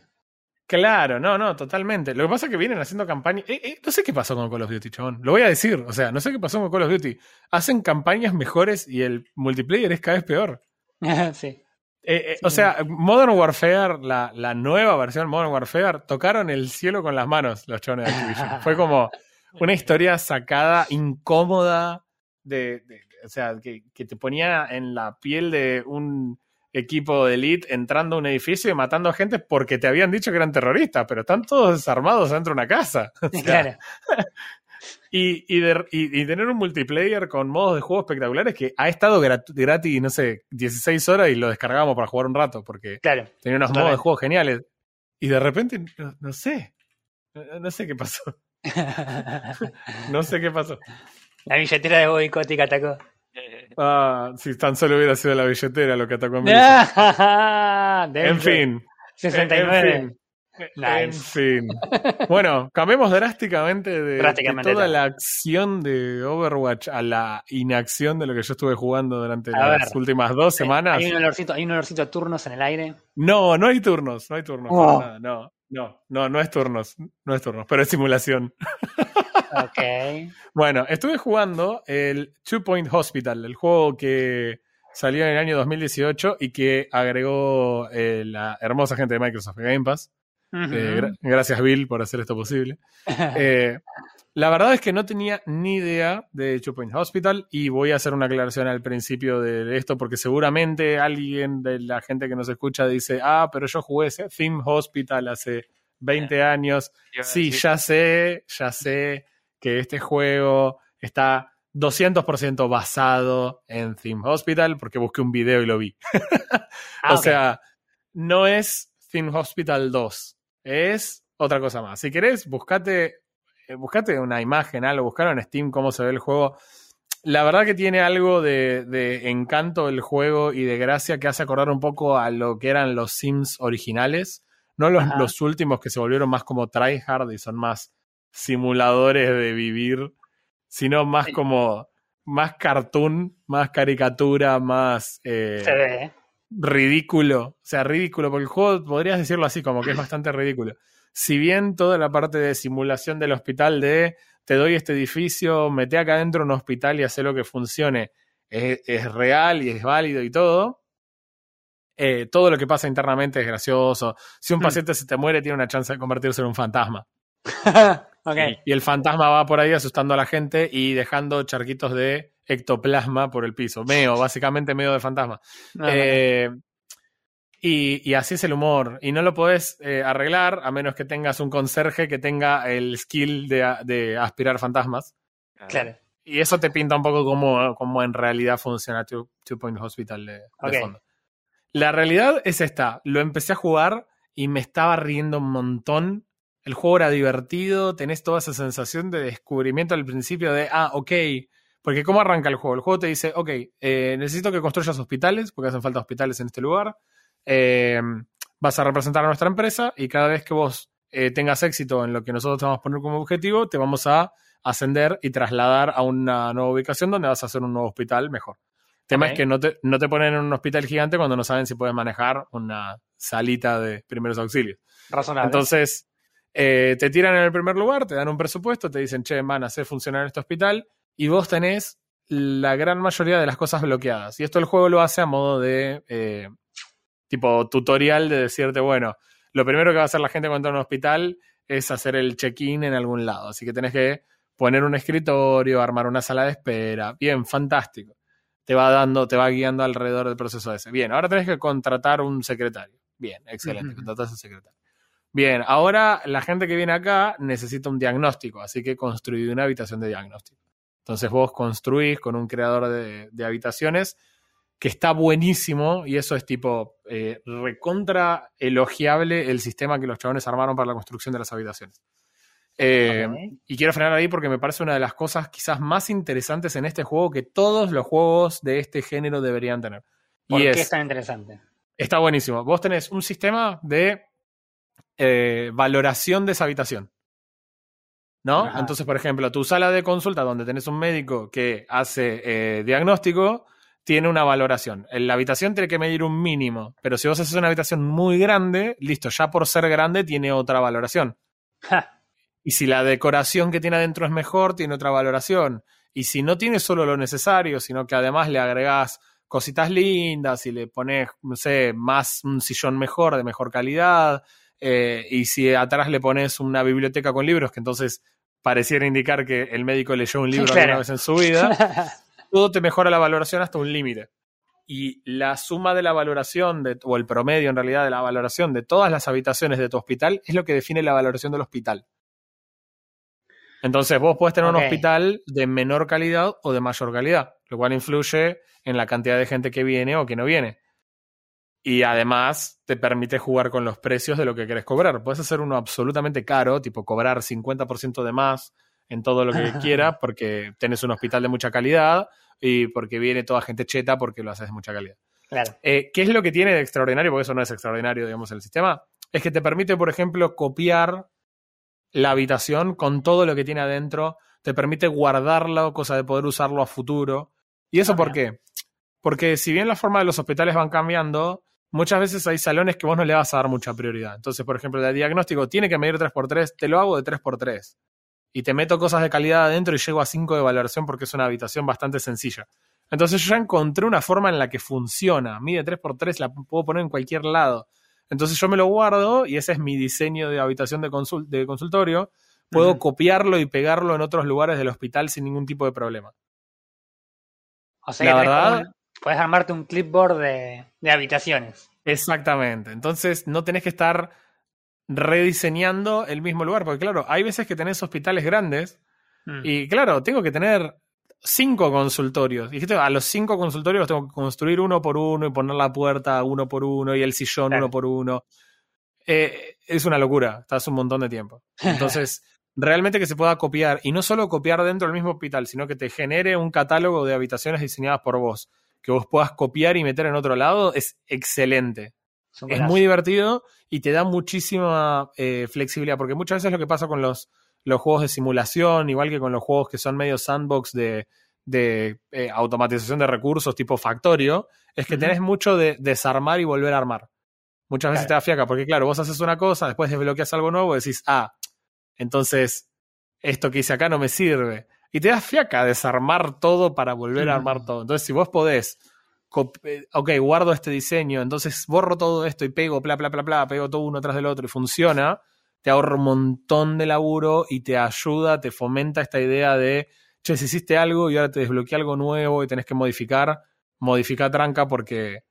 claro, no, no, totalmente. Lo que pasa es que vienen haciendo campañas. eh, eh, no sé qué pasó con Call of Duty, chabón. Lo voy a decir. O sea, no sé qué pasó con Call of Duty. Hacen campañas mejores y el multiplayer es cada vez peor. sí. Eh, eh. O sea, Modern Warfare, la, la nueva versión Modern Warfare, tocaron el cielo con las manos los chavales de Activision. Fue como una historia sacada, incómoda, de, de- o sea, que, que te ponía en la piel de un equipo de elite entrando a un edificio y matando a gente porque te habían dicho que eran terroristas, pero están todos desarmados dentro de una casa. O sea, Claro. y, y, de- y- y tener un multiplayer con modos de juego espectaculares que ha estado grat- gratis, no sé, 16 horas y lo descargábamos para jugar un rato porque Claro. tenía unos modos de juego geniales. Y de repente, no, no sé, no, no sé qué pasó. No sé qué pasó. La billetera de Bobby Kotick atacó. Ah, si tan solo hubiera sido la billetera lo que atacó a mí. Ah, En fin. 69. En fin. En Nice. fin. Bueno, cambiemos drásticamente de, toda la acción de Overwatch a la inacción de lo que yo estuve jugando durante A las ver. últimas dos semanas. Hay un olorcito, hay un olorcito a turnos en el aire. No, no hay turnos, no hay turnos. Oh. nada, no, no, no, no es turnos, no es turnos, pero es simulación. Ok. Bueno, estuve jugando el Two Point Hospital, el juego que salió en el año 2018 y que agregó eh, la hermosa gente de Microsoft Game Pass. Eh, gra- gracias, Bill, por hacer esto posible. Eh, la verdad es que no tenía ni idea de Two Point Hospital y voy a hacer una aclaración al principio de esto porque seguramente alguien de la gente que nos escucha dice, ah, pero yo jugué ese Theme Hospital hace 20 años. Sí, ya sé, ya sé que este juego está 200% basado en Theme Hospital porque busqué un video y lo vi. Ah, o sea, no es Theme Hospital 2, es otra cosa más. Si querés, buscate, eh, buscate una imagen, algo, buscar en Steam cómo se ve el juego. La verdad que tiene algo de, de encanto el juego y de gracia que hace acordar un poco a lo que eran los Sims originales. No los, los últimos que se volvieron más como tryhard y son más simuladores de vivir, sino más como más cartoon, más caricatura, más eh, Se ve, ¿eh? ridículo. O sea, ridículo, porque el juego podrías decirlo así, como que es bastante ridículo. Si bien toda la parte de simulación del hospital de te doy este edificio, mete acá adentro un hospital y hace lo que funcione, es, es real y es válido y todo. eh, todo lo que pasa internamente es gracioso. Si un Hmm. paciente se te muere, tiene una chance de convertirse en un fantasma. Y el fantasma va por ahí asustando a la gente y dejando charquitos de ectoplasma por el piso. Meo, básicamente meo de fantasma. No, Eh, y, y así es el humor. Y no lo podés eh, arreglar a menos que tengas un conserje que tenga el skill de, aspirar fantasmas. claro. Y eso te pinta un poco cómo, cómo en realidad funciona Two, Two Point Hospital de, fondo. La realidad es esta. Lo empecé a jugar y me estaba riendo un montón. El juego era divertido, tenés toda esa sensación de descubrimiento al principio de, ah, ok. Porque ¿cómo arranca el juego? El juego te dice, ok, eh, necesito que construyas hospitales, porque hacen falta hospitales en este lugar. Eh, vas a representar a nuestra empresa y cada vez que vos eh, tengas éxito en lo que nosotros te vamos a poner como objetivo, te vamos a ascender y trasladar a una nueva ubicación donde vas a hacer un nuevo hospital mejor. El tema es que no te, no te ponen en un hospital gigante cuando no saben si puedes manejar una salita de primeros auxilios. Razonable. Entonces, eh, te tiran en el primer lugar, te dan un presupuesto, te dicen, che, van a hacer funcionar este hospital, y vos tenés la gran mayoría de las cosas bloqueadas. Y esto el juego lo hace a modo de eh, tipo tutorial de decirte, bueno, lo primero que va a hacer la gente cuando entra a un hospital es hacer el check-in en algún lado. Así que tenés que poner un escritorio, armar una sala de espera. Bien, fantástico. Te va dando, te va guiando alrededor del proceso ese. Bien, ahora tenés que contratar un secretario. Bien, excelente, Ujú. contratás un secretario. Bien, ahora la gente que viene acá necesita un diagnóstico, así que construí una habitación de diagnóstico. Entonces vos construís con un creador de, de habitaciones que está buenísimo y eso es tipo eh, recontra elogiable el sistema que los chabones armaron para la construcción de las habitaciones. Eh. Y quiero frenar ahí porque me parece una de las cosas quizás más interesantes en este juego que todos los juegos de este género deberían tener. ¿Por y qué es, es tan interesante? Está buenísimo. Vos tenés un sistema de eh, valoración de esa habitación. ¿no? Ajá. Entonces, por ejemplo, tu sala de consulta donde tenés un médico que hace eh, diagnóstico, tiene una valoración. La habitación tiene que medir un mínimo, pero si vos haces una habitación muy grande, listo, ya por ser grande tiene otra valoración. Ja, Y si la decoración que tiene adentro es mejor, tiene otra valoración. Y si no tiene solo lo necesario, sino que además le agregás cositas lindas y le pones, no sé, más un sillón mejor, de mejor calidad, eh, y si atrás le pones una biblioteca con libros, que entonces pareciera indicar que el médico leyó un libro Claro. alguna vez en su vida, todo te mejora la valoración hasta un límite. Y la suma de la valoración, de, o el promedio en realidad de la valoración de todas las habitaciones de tu hospital es lo que define la valoración del hospital. Entonces vos podés tener un hospital de menor calidad o de mayor calidad, lo cual influye en la cantidad de gente que viene o que no viene. Y además te permite jugar con los precios de lo que querés cobrar. Puedes hacer uno absolutamente caro, tipo cobrar 50% de más en todo lo que quieras porque tenés un hospital de mucha calidad y porque viene toda gente cheta porque lo haces de mucha calidad. claro. Eh, ¿Qué es lo que tiene de extraordinario? Porque eso no es extraordinario, digamos, el sistema. Es que te permite, por ejemplo, copiar la habitación con todo lo que tiene adentro. Te permite guardarlo, cosa de poder usarlo a futuro. ¿Y eso Ah, por qué? Porque si bien la forma de los hospitales van cambiando, muchas veces hay salones que vos no le vas a dar mucha prioridad. Entonces, por ejemplo, el diagnóstico tiene que medir 3x3, te lo hago de 3x3. Y te meto cosas de calidad adentro y llego a 5 de valoración porque es una habitación bastante sencilla. Entonces yo ya encontré una forma en la que funciona. Mide 3x3, la puedo poner en cualquier lado. Entonces yo me lo guardo y ese es mi diseño de habitación de, consul- de consultorio. Puedo copiarlo y pegarlo en otros lugares del hospital sin ningún tipo de problema. O sea, La verdad- podés armarte un clipboard de, de habitaciones. Exactamente. Entonces no tenés que estar rediseñando el mismo lugar. Porque claro, hay veces que tenés hospitales grandes Mm. y claro, tengo que tener cinco consultorios. Dijiste, a los cinco consultorios los tengo que construir uno por uno y poner la puerta uno por uno y el sillón Claro. uno por uno. Eh, es una locura, estás un montón de tiempo. Entonces, realmente que se pueda copiar y no solo copiar dentro del mismo hospital, sino que te genere un catálogo de habitaciones diseñadas por vos, que vos puedas copiar y meter en otro lado, es excelente. Es muy divertido y te da muchísima eh, flexibilidad, porque muchas veces lo que pasa con los, los juegos de simulación, igual que con los juegos que son medio sandbox de, de eh, automatización de recursos tipo Factorio, es que Ujú. tenés mucho de desarmar y volver a armar. Muchas veces Claro. te da fiaca, porque claro, vos haces una cosa, después desbloqueas algo nuevo y decís, ah, entonces esto que hice acá no me sirve. Y te da fiaca desarmar todo para volver a armar todo. Entonces, si vos podés eh, ok, guardo este diseño, entonces borro todo esto y pego, bla, bla, bla, bla, pego todo uno tras del otro y funciona, te ahorra un montón de laburo y te ayuda, te fomenta esta idea de, che, si hiciste algo y ahora te desbloquea algo nuevo y tenés que modificar, modifica tranca porque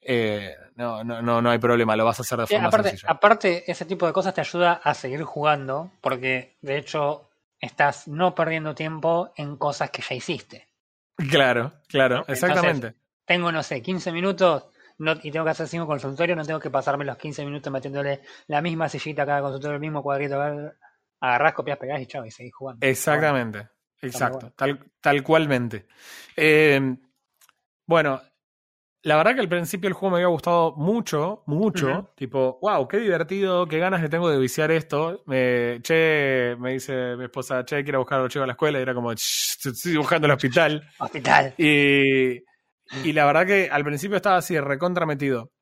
eh, no, no, no, no hay problema, lo vas a hacer de Sí, forma aparte, sencilla. aparte, ese tipo de cosas te ayuda a seguir jugando, porque de hecho estás no perdiendo tiempo en cosas que ya hiciste. Claro, claro, Entonces, exactamente. Tengo, no sé, 15 minutos no, y tengo que hacer 5 consultorios, no tengo que pasarme los 15 minutos metiéndole la misma sillita a cada consultorio, el mismo cuadrito, agarrás, copias, pegás y chao, y seguís jugando. Exactamente, exacto, bueno. tal, tal cualmente. Eh, bueno, la verdad que al principio el juego me había gustado mucho, mucho. Tipo, wow, qué divertido, qué ganas que tengo de viciar esto. Me, che, me dice mi esposa, che, quiero buscar a los chicos a la escuela. Y era como, "Shh, estoy buscando el hospital. Hospital. Y, y la verdad que al principio estaba así, recontra metido.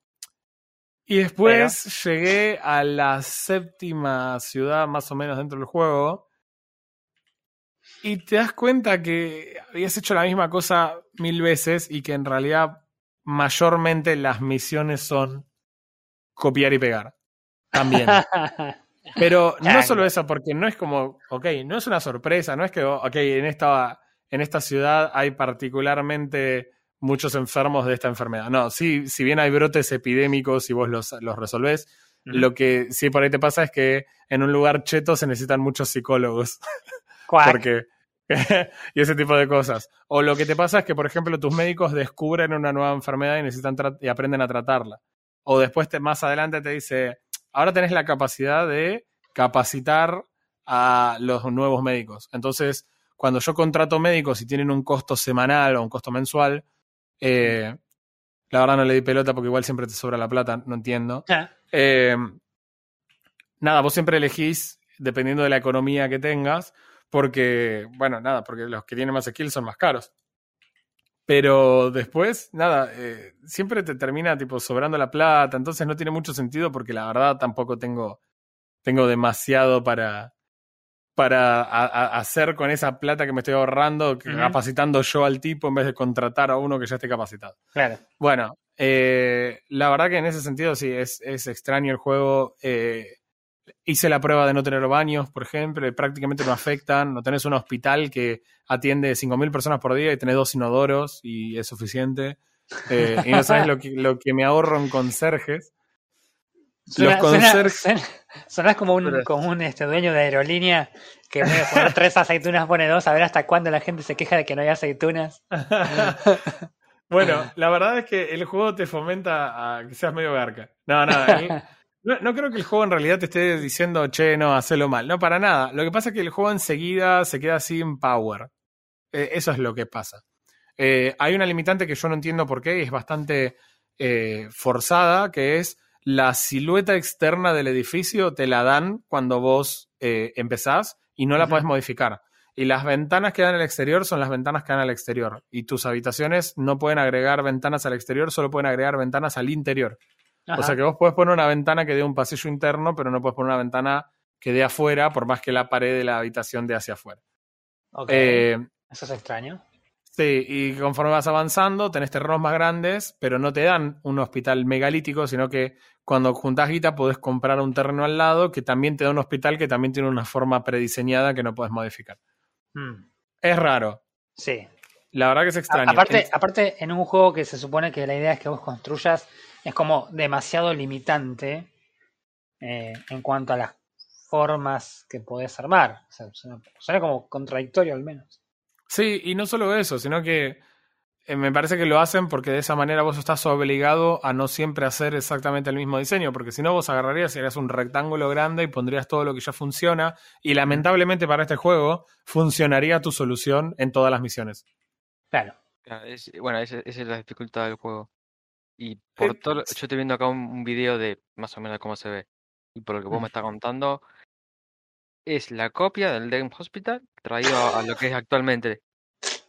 Y después llegué a la séptima ciudad más o menos dentro del juego. Y te das cuenta que habías hecho la misma cosa mil veces y que en realidad mayormente las misiones son copiar y pegar. También. Pero no solo eso, porque no es como, ok, no es una sorpresa, no es que, ok, en esta, en esta ciudad hay particularmente muchos enfermos de esta enfermedad. No, sí, si bien hay brotes epidémicos y vos los, los resolvés, lo que sí por ahí te pasa es que en un lugar cheto se necesitan muchos psicólogos. Cuac. Porque. y ese tipo de cosas. O lo que te pasa es que, por ejemplo, tus médicos descubren una nueva enfermedad y necesitan y aprenden a tratarla. O después te, más adelante te dice, ahora tenés la capacidad de capacitar a los nuevos médicos. Entonces, cuando yo contrato médicos y tienen un costo semanal o un costo mensual, eh, la verdad no le di pelota porque igual siempre te sobra la plata, no entiendo. Eh, nada, vos siempre elegís dependiendo de la economía que tengas, porque, bueno, nada, porque los que tienen más skills son más caros. Pero después, nada, eh, siempre te termina tipo sobrando la plata, entonces no tiene mucho sentido porque la verdad tampoco tengo, tengo demasiado para, para hacer con esa plata que me estoy ahorrando, capacitando yo al tipo en vez de contratar a uno que ya esté capacitado. Claro. Bueno, eh, la verdad que en ese sentido sí, es, es extraño el juego. Eh, hice la prueba de no tener baños, por ejemplo, y prácticamente no afectan. No tenés un hospital que atiende 5.000 personas por día y tenés dos inodoros y es suficiente. Eh, y no sabes lo que, lo que me ahorro en conserjes. Los conserjes. Sonás como un, como un este, dueño de aerolínea que en vez poner tres aceitunas pone dos, a ver hasta cuándo la gente se queja de que no hay aceitunas. bueno, la verdad es que el juego te fomenta a que seas medio garca. No, nada. No, creo que el juego en realidad te esté diciendo, che, no, hacelo mal. No, para nada. Lo que pasa es que el juego enseguida se queda sin power. Eh, eso es lo que pasa. Eh, hay una limitante que yo no entiendo por qué y es bastante eh, forzada, que es la silueta externa del edificio te la dan cuando vos empezás y no la podés modificar. Y las ventanas que dan al exterior son las ventanas que dan al exterior. Y tus habitaciones no pueden agregar ventanas al exterior, solo pueden agregar ventanas al interior. O sea que vos podés poner una ventana que dé un pasillo interno, pero no puedes poner una ventana que dé afuera, por más que la pared de la habitación dé hacia afuera. Ok. Eh, Eso es extraño. Sí, y conforme vas avanzando, tenés terrenos más grandes, pero no te dan un hospital megalítico, sino que cuando juntás guita podés comprar un terreno al lado que también te da un hospital que también tiene una forma prediseñada que no puedes modificar. Hmm. Es raro. Sí. La verdad que es extraño. aparte, aparte, en un juego que se supone que la idea es que vos construyas es como demasiado limitante eh, en cuanto a las formas que podés armar. O sea, suena, como contradictorio al menos. Sí, y no solo eso, sino que eh, me parece que lo hacen porque de esa manera vos estás obligado a no siempre hacer exactamente el mismo diseño, porque si no vos agarrarías y harías un rectángulo grande y pondrías todo lo que ya funciona, y lamentablemente para este juego funcionaría tu solución en todas las misiones. Claro. bueno, esa es la dificultad del juego. Y por todo, yo estoy viendo acá un, video de más o menos cómo se ve. Y por lo que vos me estás contando, es la copia del Game Hospital traído a, lo que es actualmente.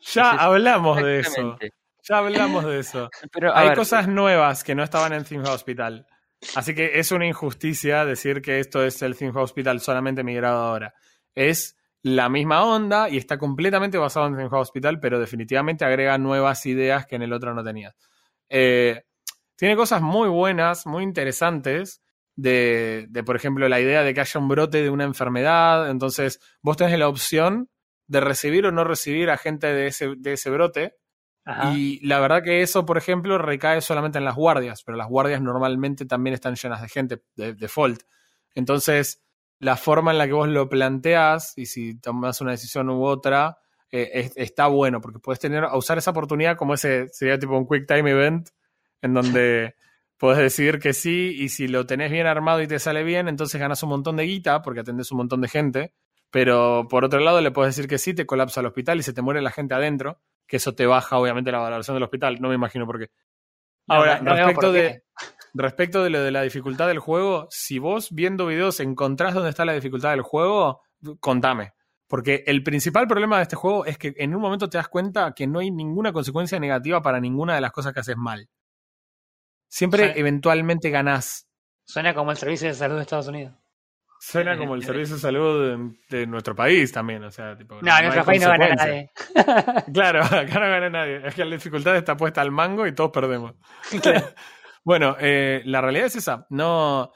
Ya hablamos de eso. Ya hablamos de eso. Pero, Hay cosas nuevas que no estaban en Theme Hospital. Así que es una injusticia decir que esto es el Theme Hospital solamente migrado ahora. Es la misma onda y está completamente basado en Theme Hospital, pero definitivamente agrega nuevas ideas que en el otro no tenías. Eh, tiene cosas muy buenas, muy interesantes. De, por ejemplo, la idea de que haya un brote de una enfermedad. Entonces, vos tenés la opción de recibir o no recibir a gente de ese, de ese brote. Y la verdad que eso, por ejemplo, recae solamente en las guardias, pero las guardias normalmente también están llenas de gente, de default. Entonces, la forma en la que vos lo planteás y si tomas una decisión u otra, eh, está bueno, porque puedes tener, usar esa oportunidad como ese, sería tipo un quick time event, en donde puedes decir que sí y si lo tenés bien armado y te sale bien, entonces ganas un montón de guita porque atendés un montón de gente. Pero por otro lado le puedes decir que sí, te colapsa el hospital y se te muere la gente adentro, que eso te baja obviamente la valoración del hospital, no me imagino por qué. Ahora, respecto, de, respecto de lo de la dificultad del juego, si vos viendo videos encontrás dónde está la dificultad del juego, contame. Porque el principal problema de este juego es que en un momento te das cuenta que no hay ninguna consecuencia negativa para ninguna de las cosas que haces mal. Siempre eventualmente ganás. Suena como el servicio de salud de Estados Unidos. Suena como el servicio de salud de, nuestro país también, o sea, tipo, no, en nuestro país no gana nadie. claro, acá no gana nadie. Es que la dificultad está puesta al mango y todos perdemos. bueno, eh, la realidad es esa. No.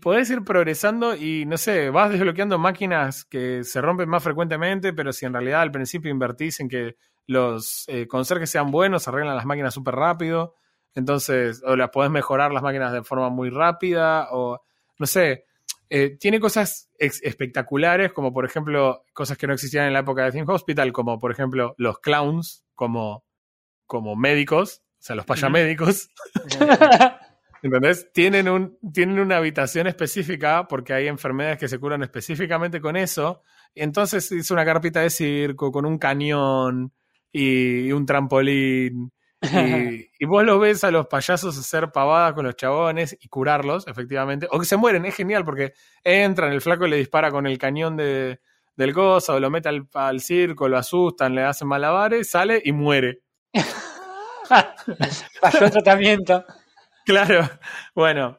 Podés ir progresando y, no sé, vas desbloqueando máquinas que se rompen más frecuentemente, pero si en realidad al principio invertís en que los eh, conserjes sean buenos, arreglan las máquinas súper rápido. Entonces, o las podés mejorar las máquinas de forma muy rápida, o no sé. Eh, tiene cosas espectaculares, como por ejemplo, cosas que no existían en la época de Theme Hospital, como por ejemplo los clowns como, como médicos, o sea, los payamédicos. ¿Entendés? Tienen, un, tienen una habitación específica porque hay enfermedades que se curan específicamente con eso. Entonces hizo una carpita de circo con un cañón y un trampolín Y, y vos los ves a los payasos hacer pavadas con los chabones y curarlos, efectivamente. O que se mueren, es genial porque entran, el flaco le dispara con el cañón de, del gozo, lo mete al, al circo, lo asustan, le hacen malabares, sale y muere. El tratamiento. Claro, bueno.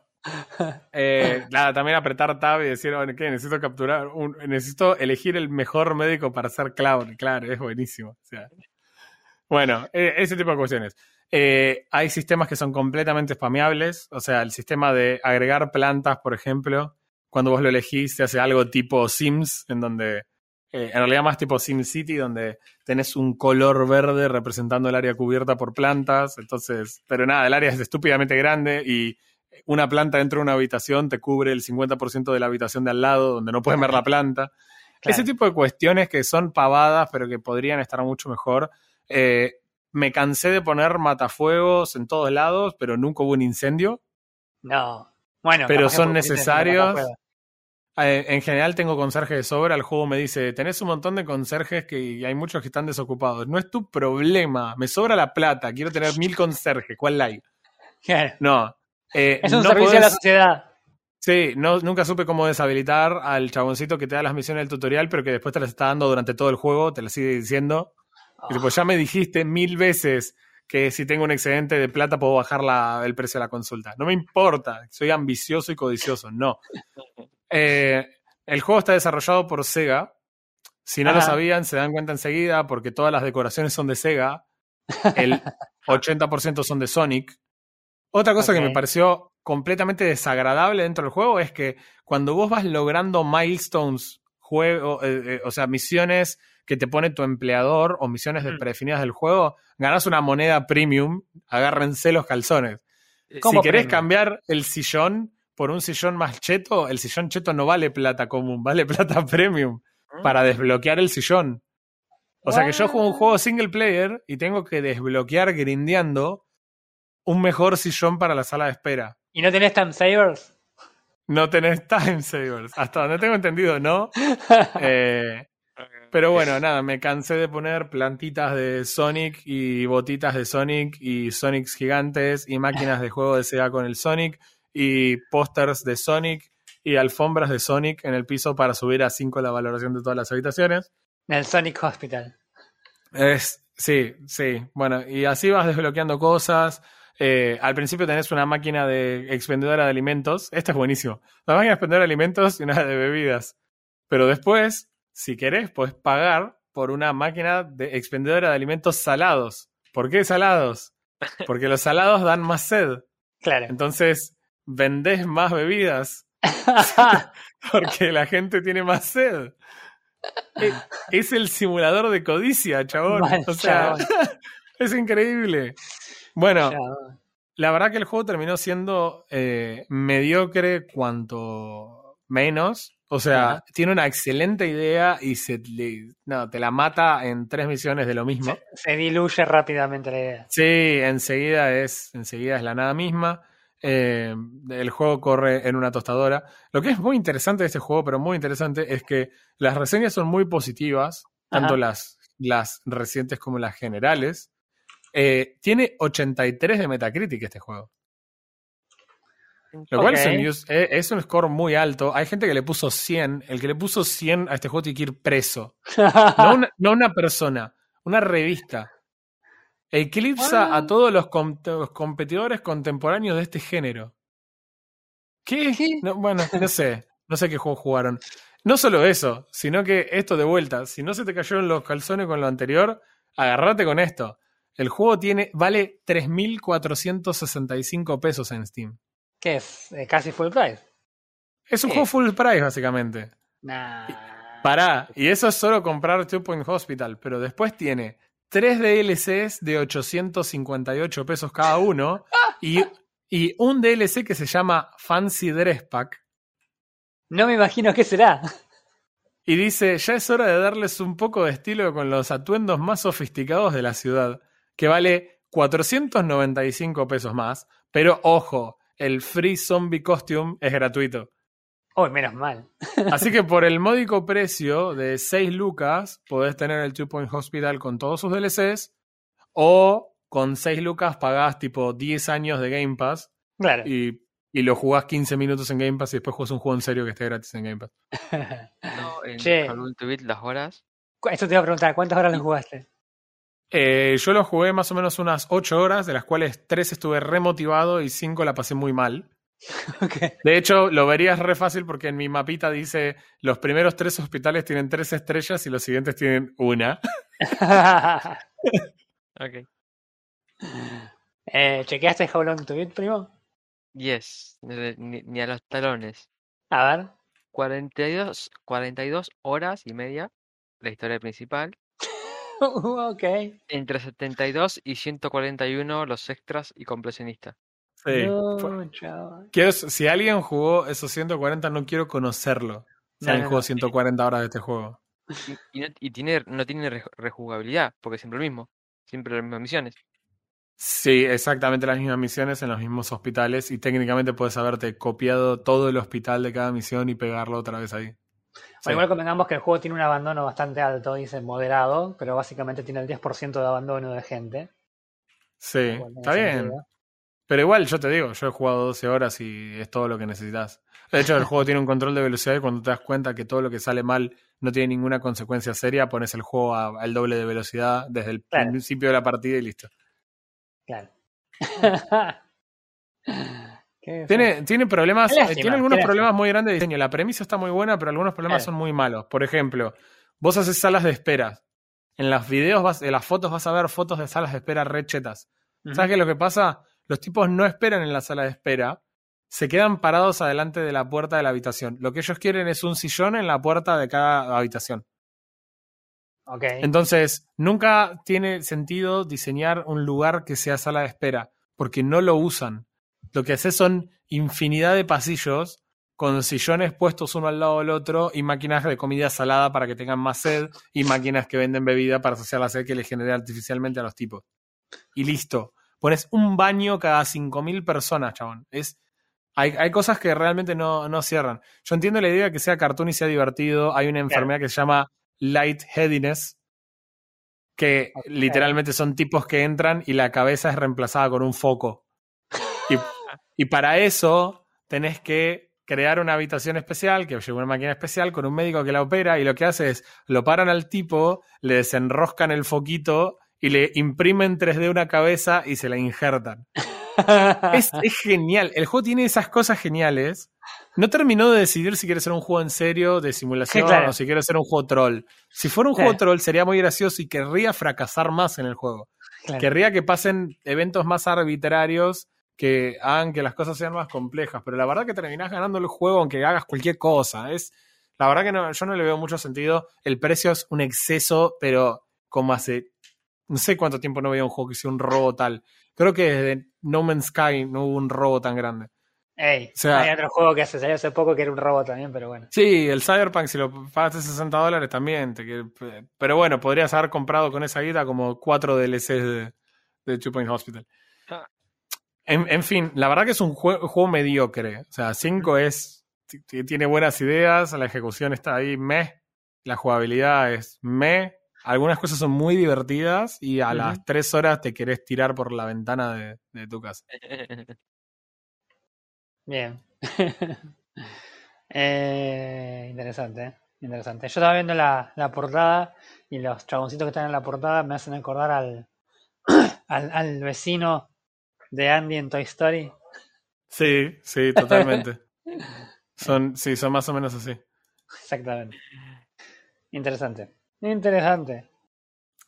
Eh, nada, también apretar tab y decir, bueno, ¿qué? Necesito capturar, un, necesito elegir el mejor médico para ser clown. Claro, es buenísimo. O sea, bueno, eh, ese tipo de cuestiones. Eh, hay sistemas que son completamente spameables, o sea, el sistema de agregar plantas, por ejemplo, cuando vos lo elegís, se hace algo tipo Sims, en donde, eh, en realidad más tipo SimCity, donde tenés un color verde representando el área cubierta por plantas, entonces, pero nada, el área es estúpidamente grande y una planta dentro de una habitación te cubre el 50% de la habitación de al lado, donde no puedes ver la planta. Claro. Ese tipo de cuestiones que son pavadas, pero que podrían estar mucho mejor. Eh, me cansé de poner matafuegos en todos lados, pero nunca hubo un incendio. No. Bueno, Pero son necesarios. Eh, en general tengo conserje de sobra. El juego me dice, tenés un montón de conserjes que y hay muchos que están desocupados. No es tu problema. Me sobra la plata. Quiero tener mil conserjes. ¿Cuál hay? Claro. No. Eh, Es un no servicio a la podés- sociedad. Sí, no, nunca supe cómo deshabilitar al chaboncito que te da las misiones del tutorial, pero que después te las está dando durante todo el juego, te las sigue diciendo. Y tipo, ya me dijiste mil veces que si tengo un excedente de plata puedo bajar la- el precio de la consulta. No me importa, soy ambicioso y codicioso, no. Eh, el juego está desarrollado por Sega. Si no lo sabían, se dan cuenta enseguida porque todas las decoraciones son de Sega. El 80% son de Sonic. Otra cosa que me pareció completamente desagradable dentro del juego es que cuando vos vas logrando milestones, juego, eh, eh, o sea, misiones que te pone tu empleador o misiones Mm. predefinidas del juego, ganás una moneda premium, agárrense los calzones. ¿Cómo si querés premium? cambiar el sillón por un sillón más cheto, el sillón cheto no vale plata común, vale plata premium para desbloquear el sillón. O sea que yo juego un juego single player y tengo que desbloquear grindeando un mejor sillón para la sala de espera. ¿Y no tenés time savers? No tenés time savers. Hasta donde tengo entendido, no. Eh, pero bueno, nada, me cansé de poner plantitas de Sonic y botitas de Sonic y Sonics gigantes y máquinas de juego de Sega con el Sonic y pósters de Sonic y alfombras de Sonic en el piso para subir a 5 la valoración de todas las habitaciones. En el Sonic Hospital. Es, sí, sí. Bueno, y así vas desbloqueando cosas. Eh, al principio tenés una máquina de expendedora de alimentos. Esta es buenísimo. La máquina de expendedora de alimentos y una de bebidas. Pero después, si querés, podés pagar por una máquina de expendedora de alimentos salados. ¿Por qué salados? Porque los salados dan más sed. Claro. Entonces, vendés más bebidas porque la gente tiene más sed. Eh, Es el simulador de codicia, chabón. Mal, o sea, chabón. es increíble. Bueno, la verdad que el juego terminó siendo eh, mediocre cuanto menos. O sea, tiene una excelente idea y se no, te la mata en tres misiones de lo mismo. Se diluye rápidamente la idea. Sí, enseguida es, enseguida es la nada misma. Eh, el juego corre en una tostadora. Lo que es muy interesante de este juego, pero muy interesante, es que las reseñas son muy positivas, tanto las, las recientes como las generales. Eh, tiene 83 de Metacritic este juego. Lo cual es un, eh, es un score muy alto. Hay gente que le puso 100. El que le puso 100 a este juego tiene que ir preso. No una, no una persona, una revista. Eclipsa Ah. a todos los, com- los competidores contemporáneos de este género. ¿Qué? ¿Qué? No, bueno, no sé. No sé qué juego jugaron. No solo eso, sino que esto de vuelta. Si no se te cayeron los calzones con lo anterior, agarrate con esto. El juego tiene, vale 3.465 pesos en Steam. ¿Qué es? Casi full price. Es un Sí. juego full price, básicamente. Nah. Pará, y eso es solo comprar Two Point Hospital, pero después tiene tres DLCs de 858 pesos cada uno y, y un DLC que se llama Fancy Dress Pack. No me imagino qué será. Y dice, ya es hora de darles un poco de estilo con los atuendos más sofisticados de la ciudad, que vale 495 pesos más, pero ojo, el Free Zombie Costume es gratuito. Uy, menos mal. Así que por el módico precio de 6 lucas, podés tener el Two Point Hospital con todos sus DLCs o con 6 lucas pagás tipo 10 años de Game Pass Claro. y, y lo jugás 15 minutos en Game Pass y después jugás un juego en serio que esté gratis en Game Pass. No, en Che. Call of Duty las horas. Esto te iba a preguntar, ¿cuántas horas lo jugaste? Eh, yo lo jugué más o menos unas 8 horas, de las cuales 3 estuve remotivado y 5 la pasé muy mal. De hecho, lo verías re fácil porque en mi mapita dice los primeros 3 hospitales tienen 3 estrellas y los siguientes tienen una. Ok. eh, ¿Chequeaste How Long to Beat, primo? Yes. Ni, ni- ni a los talones. A ver. 42, 42 horas y media. La historia principal. ok. Entre 72 y 141 los extras y completionista. Sí. No. Quiero- si alguien jugó esos 140, no quiero conocerlo. Si No, alguien no, jugó no. 140 horas de este juego. Y, y no, y tiene, no tiene re- rejugabilidad, porque es siempre lo mismo. Siempre las mismas misiones. Sí, exactamente las mismas misiones en los mismos hospitales y técnicamente puedes haberte copiado todo el hospital de cada misión y pegarlo otra vez ahí. Sí. Igual convengamos que el juego tiene un abandono bastante alto, dice moderado, pero básicamente tiene el 10% de abandono de gente. Sí, Bueno, está bien. sentido. Pero igual, yo te digo, yo he jugado 12 horas y es todo lo que necesitas. De hecho, el juego tiene un control de velocidad y cuando te das cuenta que todo lo que sale mal no tiene ninguna consecuencia seria, pones el juego a- al doble de velocidad desde el Claro. principio de la partida y listo. Claro. ¿Qué Tiene, tiene problemas, lástima, eh, tiene algunos problemas muy grandes de diseño. La premisa está muy buena, pero algunos problemas Claro. son muy malos. Por ejemplo, vos haces salas de espera. En los videos, vas, en las fotos vas a ver fotos de salas de espera re chetas. Ujú. ¿Sabes qué es lo que pasa? Los tipos no esperan en la sala de espera, se quedan parados adelante de la puerta de la habitación. Lo que ellos quieren es un sillón en la puerta de cada habitación. Entonces, nunca tiene sentido diseñar un lugar que sea sala de espera, porque no lo usan. Lo que hace son infinidad de pasillos con sillones puestos uno al lado del otro y máquinas de comida salada para que tengan más sed y máquinas que venden bebida para saciar la sed que le genera artificialmente a los tipos. Y listo. Pones un baño cada 5.000 personas, chabón. Es, hay, hay cosas que realmente no, no cierran. Yo entiendo la idea de que sea cartoon y sea divertido. Hay una enfermedad que se llama lightheadedness, que literalmente son tipos que entran y la cabeza es reemplazada con un foco. Y, y para eso tenés que crear una habitación especial que lleva una máquina especial con un médico que la opera y lo que hace es lo paran al tipo, le desenroscan el foquito y le imprimen 3D una cabeza y se la injertan. Es, es genial. El juego tiene esas cosas geniales. No terminó de decidir si quiere ser un juego en serio, de simulación, Sí, claro. o si quiere ser un juego troll. Si fuera un juego troll sería muy gracioso y querría fracasar más en el juego. Claro. Querría que pasen eventos más arbitrarios que hagan que las cosas sean más complejas. Pero la verdad que terminás ganando el juego aunque hagas cualquier cosa. Es, la verdad que no, yo no le veo mucho sentido. El precio es un exceso, pero como hace no sé cuánto tiempo no veía un juego que hiciera un robo tal. Creo que desde No Man's Sky no hubo un robo tan grande. Ey, O sea- hay otro juego que se salió hace poco que era un robot también, pero bueno. Sí, el Cyberpunk, si lo pagaste 60 dólares también. te pero bueno, podrías haber comprado con esa guita como cuatro DLCs de, de Two Point Hospital. Ah. En, en fin, la verdad que es un jue- juego mediocre. O sea, 5 es. Tiene buenas ideas, la ejecución está ahí, meh. La jugabilidad es meh. Algunas cosas son muy divertidas y a las 3 horas te querés tirar por la ventana de, de tu casa. Bien. Eh, interesante, ¿eh? interesante. Yo estaba viendo la, la portada y los chaboncitos que están en la portada me hacen acordar al, al, al vecino de Andy en Toy Story. Sí, sí, totalmente. son, sí, son más o menos así. Exactamente. Interesante. Interesante.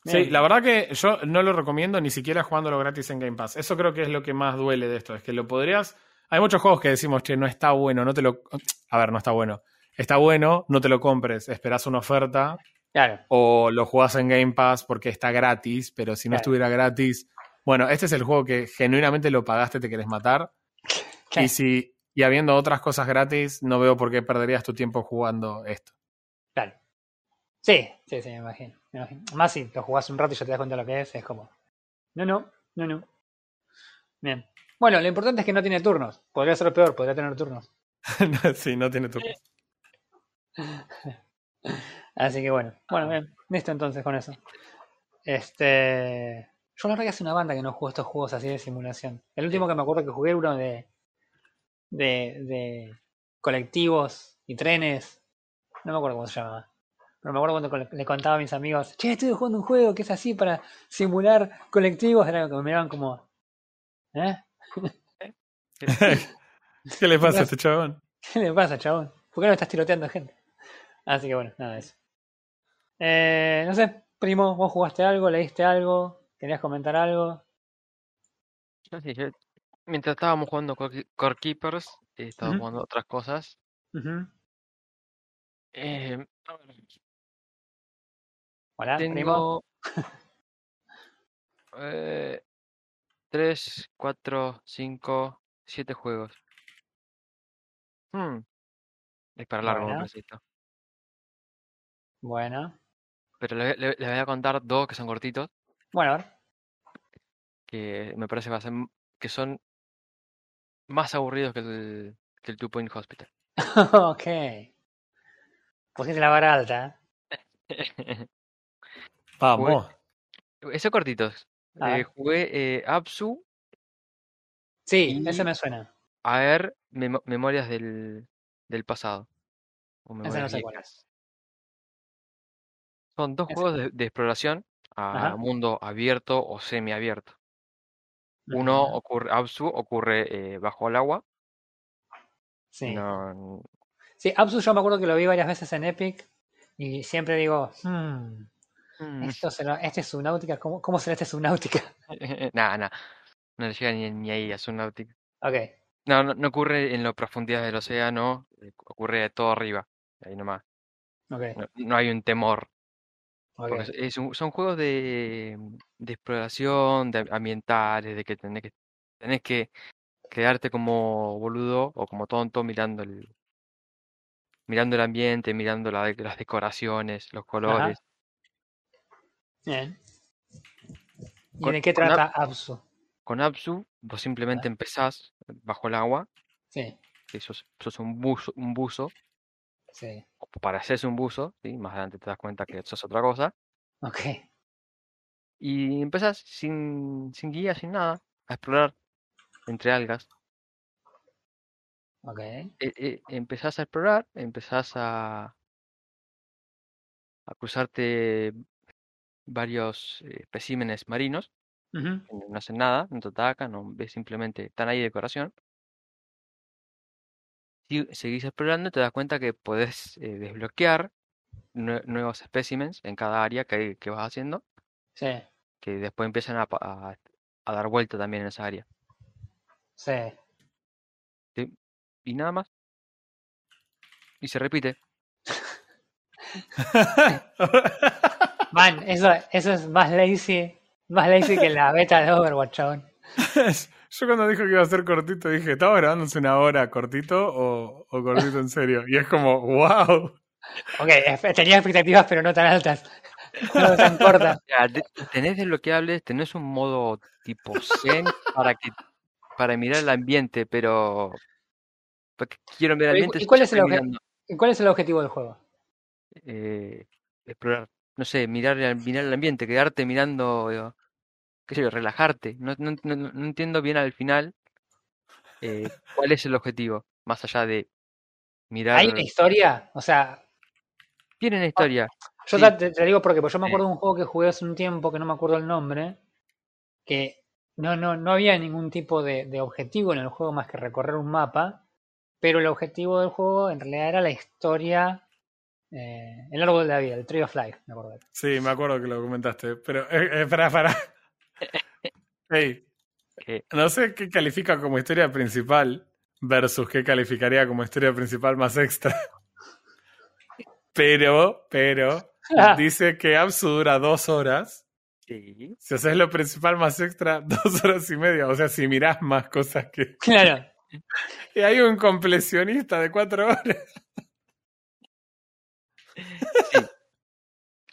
Sí, la verdad que yo no lo recomiendo ni siquiera jugándolo gratis en Game Pass. Eso creo que es lo que más duele de esto. Es que lo podrías. Hay muchos juegos que decimos, che, no está bueno, no te lo. A ver, no está bueno. Está bueno, no te lo compres. Esperás una oferta Claro. o lo jugás en Game Pass porque está gratis, pero si no Claro. estuviera gratis. Bueno, este es el juego que genuinamente lo pagaste, te querés matar. Y si. Y habiendo otras cosas gratis, no veo por qué perderías tu tiempo jugando esto. Claro. Sí, sí, sí, me imagino, me imagino. Más si lo jugás un rato y ya te das cuenta de lo que es, es como. No, no, no, no. Bien. Bueno, lo importante es que no tiene turnos. Podría ser peor, podría tener turnos. sí, no tiene turno. Así que bueno. Bueno, bien. Listo entonces con eso. Este. Yo la verdad que hace una banda que no juego estos juegos así de simulación. El último que me acuerdo que jugué era uno de, de, de colectivos y trenes. No me acuerdo cómo se llamaba. Pero me acuerdo cuando le contaba a mis amigos, che, estoy jugando un juego que es así para simular colectivos. Era que me miraban como, ¿eh? ¿Qué le pasa a este chabón? ¿Qué le pasa, chabón? ¿Por qué no estás tiroteando gente? Así que bueno, nada de eso. Eh, no sé, primo, ¿vos jugaste algo? ¿Leíste algo? ¿Querías comentar algo? No sé, yo- mientras estábamos jugando Core Keepers, eh, estaba Ujú. jugando otras cosas. Ujú. Eh, a ver, Hola, tengo eh, 3, 4, 5, 7 juegos. Hmm, Es para largo, Bueno. esto. Bueno. Pero le, le- les voy a contar dos que son cortitos, Bueno, a ver. que me parece que, va a ser m- que son más aburridos que el, que el Two Point Hospital. ok. Pusiste la vara alta. Vamos. Esos cortitos. A Eh, ver. jugué eh, Apsu, Sí, Y- ese me suena. Aer, Memo- Memorias del, del pasado. O Memorias no sé. Son dos Ese- juegos de, de exploración a Ajá. mundo abierto o semiabierto. Uno ocurre, Apsu ocurre eh, bajo el agua. Sí. No, Sí, Absu yo me acuerdo que lo vi varias veces en Epic y siempre digo, hmm, mm, esto será, este es Subnautica, ¿cómo, cómo será este Subnautica? nada, nada. No le llega ni, ni ahí a Subnautica. Ok, No, no, no ocurre en las profundidades del océano, eh, ocurre todo arriba, ahí nomás. ok, No, no hay un temor. Ok. Porque es- es un- son juegos de, de exploración, de ambientales, de que tenés que tenés que quedarte como boludo o como tonto mirando el mirando el ambiente, mirando la las decoraciones, los colores. Bien. ¿Y Con- de qué con trata Absu? Con Apsu, vos simplemente empezás bajo el agua, Sí, que sos, sos un buzo, un buzo, sí, pareces un buzo, ¿sí? Más adelante te das cuenta que sos otra cosa. ok, Y empezás sin, sin guía, sin nada, a explorar entre algas. ok. e- e- empezás a explorar, empezás a, a cruzarte varios eh, especímenes marinos, que no hacen nada, no te atacan, no ves simplemente, están ahí de decoración. Si seguís explorando, te das cuenta que podés eh, desbloquear nue- nuevos especímenes en cada área que, que vas haciendo, Sí, que después empiezan a, a- a dar vuelta también en esa área. sí. Y nada más. Y se repite. Man, eso, eso es más lazy, más lazy que la beta de Overwatch, chabón. Yo cuando dijo que iba a ser cortito dije, ¿estaba grabándose una hora cortito o, o cortito en serio? Y es como, wow. Ok, tenía expectativas, pero no tan altas. No tan cortas. De- tenés desbloqueables, tenés un modo tipo Zen para que para mirar el ambiente, pero porque quiero mirar el Pero, ¿y cu- ambiente y cuál es el obje- mirando, ¿Y ¿Cuál es el objetivo del juego? eh, explorar, no sé, mirar el, mirar el ambiente, quedarte mirando, qué sé yo, relajarte. No, no, no- no entiendo bien al final eh, cuál es el objetivo, más allá de mirar. ¿Hay una historia? O sea, Tienen historia. yo Sí. te, te digo porque pues yo me Sí. acuerdo de un juego que jugué hace un tiempo, que no me acuerdo el nombre, que no, no, no había ningún tipo de, de objetivo en el juego más que recorrer un mapa, pero el objetivo del juego en realidad era la historia, eh, el árbol de la vida, el Tree of Life, me acuerdo. Sí, me acuerdo que lo comentaste, pero eh, eh, pará. Hey, que no sé qué califica como historia principal versus qué calificaría como historia principal más extra. Pero, pero, dice que Absu dura dos horas. sí, Si haces lo principal más extra, dos horas y media. O sea, si mirás más cosas que... Claro, Y hay un completionista de cuatro horas.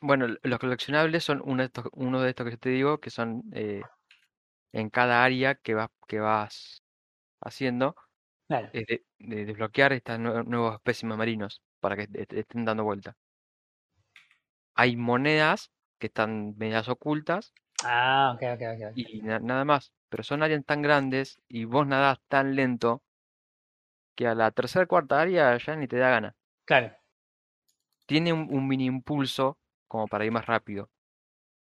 Bueno, los coleccionables son uno de estos, uno de estos que yo te digo, que son eh, en cada área que vas, que vas haciendo, claro. es de, de desbloquear estos nue- nuevos espécimes marinos para que est- estén dando vuelta. Hay monedas que están medias ocultas, Ah, ok, ok, ok. ok. y na- nada más. Pero son áreas tan grandes y vos nadás tan lento que a la tercera cuarta área ya ni te da gana. Claro. Tiene un, un mini impulso como para ir más rápido,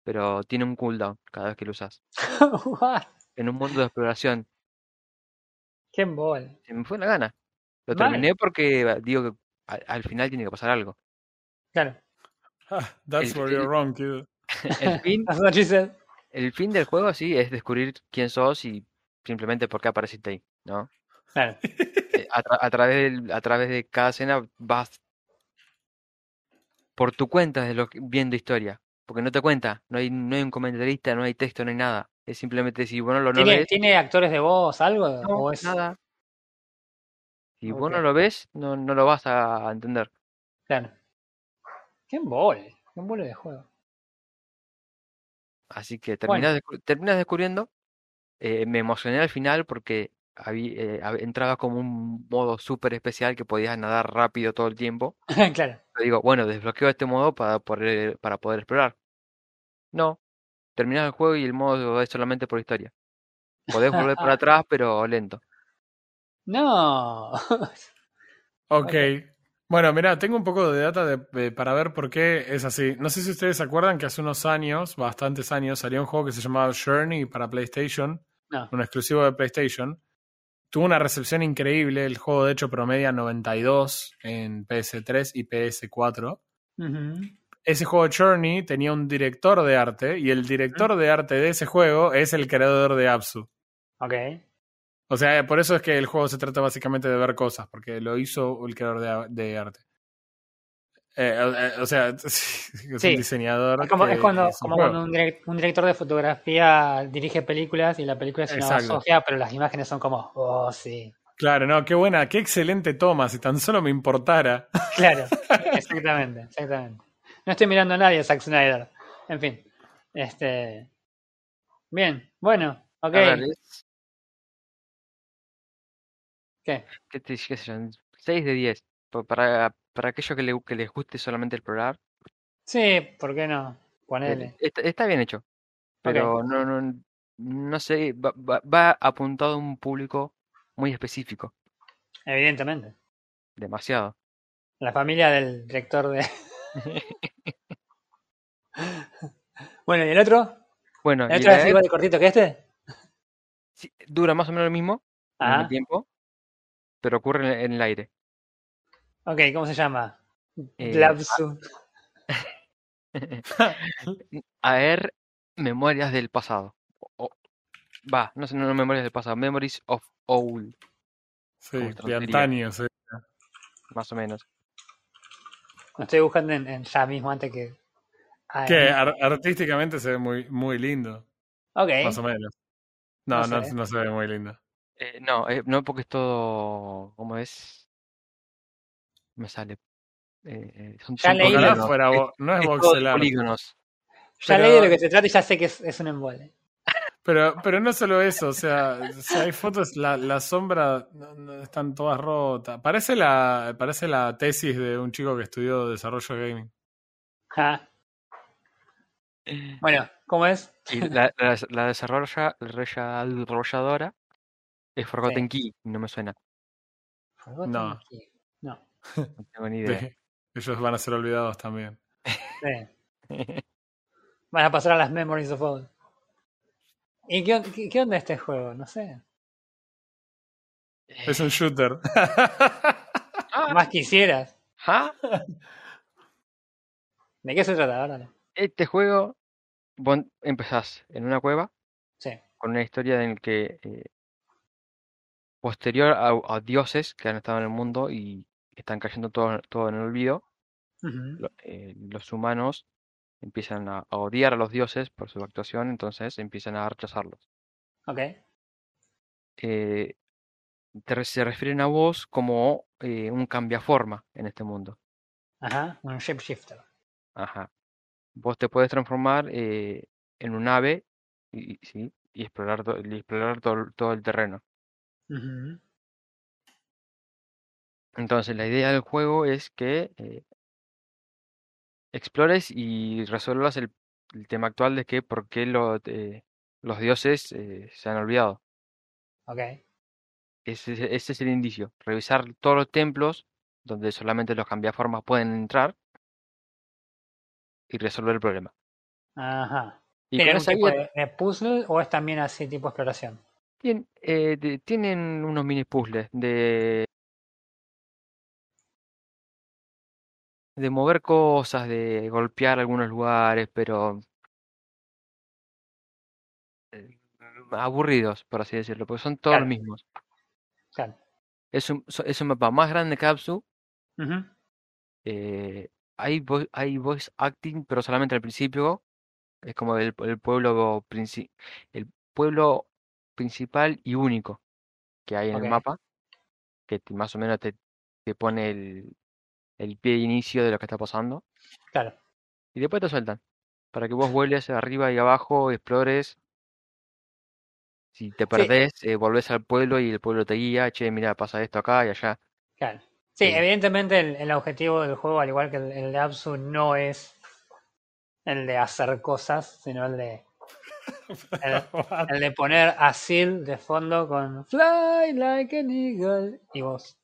pero tiene un cooldown cada vez que lo usas. En un mundo de exploración, Qué embol. se me fue la gana. Lo Vale. terminé porque digo que al, al final tiene que pasar algo. Claro. Ah, that's El- where you're wrong, kid. El fin, That's what she said. el fin del juego sí es descubrir quién sos y simplemente por qué apareciste ahí, ¿no? Claro. Eh, a, tra- a través a través de cada escena vas por tu cuenta de lo que- viendo historia. Porque no te cuenta, no hay, no hay un comentarista, no hay texto, no hay nada. Es simplemente si vos no lo no ¿Tiene, ves, ¿Tiene actores de voz, algo? no, ¿O es... nada. Si vos no lo ves, no, no lo vas a entender. Claro. Qué embol. Qué embole de juego. Así que Bueno. terminas, descu- terminas descubriendo. eh, me emocioné al final porque habí- eh, entraba como un modo súper especial que podías nadar rápido todo el tiempo. claro. Pero digo, bueno, desbloqueo este modo para poder, para poder explorar. No, terminas el juego y el modo es solamente por historia. Podés volver para atrás, pero lento. No. Ok. Bueno, mira, tengo un poco de data de- de- para ver por qué es así. No sé si ustedes se acuerdan que hace unos años, bastantes años, salió un juego que se llamaba Journey para PlayStation, no. un exclusivo de PlayStation. Tuvo una recepción increíble, el juego de hecho promedia 92 en PS3 y PS4. Ujú. Ese juego Journey tenía un director de arte y el director de arte de ese juego es el creador de Absu. Ok. O sea, por eso es que el juego se trata básicamente de ver cosas, porque lo hizo el creador de, de arte. Eh, o- eh, o sea, es Sí. un diseñador. Es como, que es cuando, un como juego. cuando un, direct- un director de fotografía dirige películas y la película es una basofia, pero las imágenes son como, oh, sí. Claro, no, qué buena, qué excelente toma, si tan solo me importara. Claro, exactamente, exactamente. No estoy mirando a nadie, Zack Snyder. En fin. Este. Bien, bueno, ok. A ver, ¿Qué? ¿qué te qué sé yo? 6 de 10. Pa- Para, para aquellos que, le, que les guste solamente explorar, Sí, ¿por qué no? eh, Ponele. está, está bien hecho. Pero no, no, no sé, va, va- va apuntado a un público muy específico. Evidentemente. Demasiado. La familia del director de. bueno, ¿y el otro? Bueno, ¿El y otro es igual de cortito que este? sí, dura más o menos lo mismo, Ah, tiempo, pero ocurre en el aire. Ok, ¿cómo se llama? Eh, Blabsu. Aer Memorias del pasado. Va, no sé, no, no Memorias del pasado, Memories of Owl, Sí, ¿Cómo de antaño, sí. más o menos. Lo estoy buscando en, en ya mismo antes que. Que en- ar- artísticamente se ve muy, muy lindo, Ok. más o menos. No, No no, sé. no se ve muy lindo. Eh, no, eh, no porque es todo, ¿cómo es? Me sale. eh, son, Ya son leí Ojalá lo- polígonos. fuera, Es- vo- no es polígonos. Ya pero- leí de lo que se trata y ya sé que es, es un embole. Pero, pero no solo eso, o sea, si hay fotos, la, la sombra no- no, están todas rotas. Parece la, parece la tesis de un chico que estudió desarrollo gaming. Bueno, ¿cómo es? Y la, la, la desarrolla, la desarrolladora es Forgotten Key, no me suena, Forgotten No. Key. No. tengo ni idea. De- ellos van a ser olvidados también. Sí. Van a pasar a las Memories of Old. ¿Y qué, qué, qué onda este juego? No sé. Es un shooter. Más quisieras. ¿ah? ¿De qué se trata? Ahora Este juego, vos empezás en una cueva Sí. con una historia en la que eh, posterior a, a dioses que han estado en el mundo y están cayendo todo, todo en el olvido, eh, los humanos empiezan a, a odiar a los dioses por su actuación, entonces empiezan a rechazarlos. Ok. Eh, te se refieren a vos como eh, un cambiaforma en este mundo. Ajá. Un shapeshifter. Ajá. Vos te puedes transformar eh, en un ave y, y- sí, y explorar, to- y explorar todo, todo el terreno. Ujú. Entonces, la idea del juego es que eh, explores y resuelvas el el tema actual de que por qué lo- eh, los dioses eh, se han olvidado. Ok. Ese, ese es el indicio. Revisar todos los templos donde solamente los cambiaformas pueden entrar y resolver el problema. Ajá. Y ¿Tiene con un esa tipo guía de, de puzzle o es también así tipo exploración? tien- eh, de- tienen unos mini puzzles de, de mover cosas, de golpear algunos lugares, pero eh, aburridos, por así decirlo, porque son todos los mismos. Claro. Es un, es un mapa más grande que. Ujú. eh, hay, vo- hay voice acting, pero solamente al principio. Es como el, el pueblo princi- el pueblo principal y único que hay en el mapa, que te- más o menos te, te pone el, el pie de inicio de lo que está pasando. Claro. Y después te sueltan. Para que vos vueles arriba y abajo, explores. Si te perdés, eh, volvés al pueblo y el pueblo te guía. Che, mira, pasa esto acá y allá. Claro. Sí, Sí. evidentemente el, el objetivo del juego, al igual que el, el de Absu, no es el de hacer cosas, sino el de el, el de poner a Seal de fondo con Fly like an eagle y vos.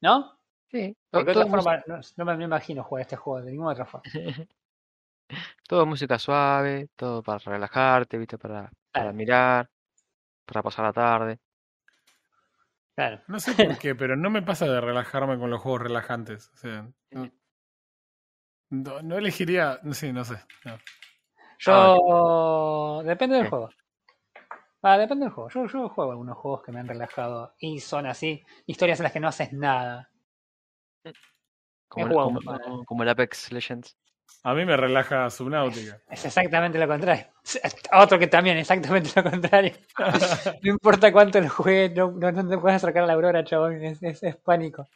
¿No? Sí, to- Porque de todo, otra forma no, no me, imagino jugar este juego de ninguna otra forma. todo música suave, todo para relajarte, ¿viste? Para, para Claro. mirar, para pasar la tarde. Claro. No sé por qué, pero no me pasa de relajarme con los juegos relajantes. O sea, no, no- no elegiría. No sé, no sé. no. Yo. Depende del ¿Qué? juego. Ah, depende del juego. Yo, yo juego algunos juegos que me han relajado y son así. Historias en las que no haces nada. Como, el- jugado como, un par. como- como el Apex Legends. A mí me relaja Subnautica. Es exactamente lo contrario. Otro que también, exactamente lo contrario. No importa cuánto lo juegues, no, no, no te puedes acercar a la aurora, chabón. Es, es, es pánico.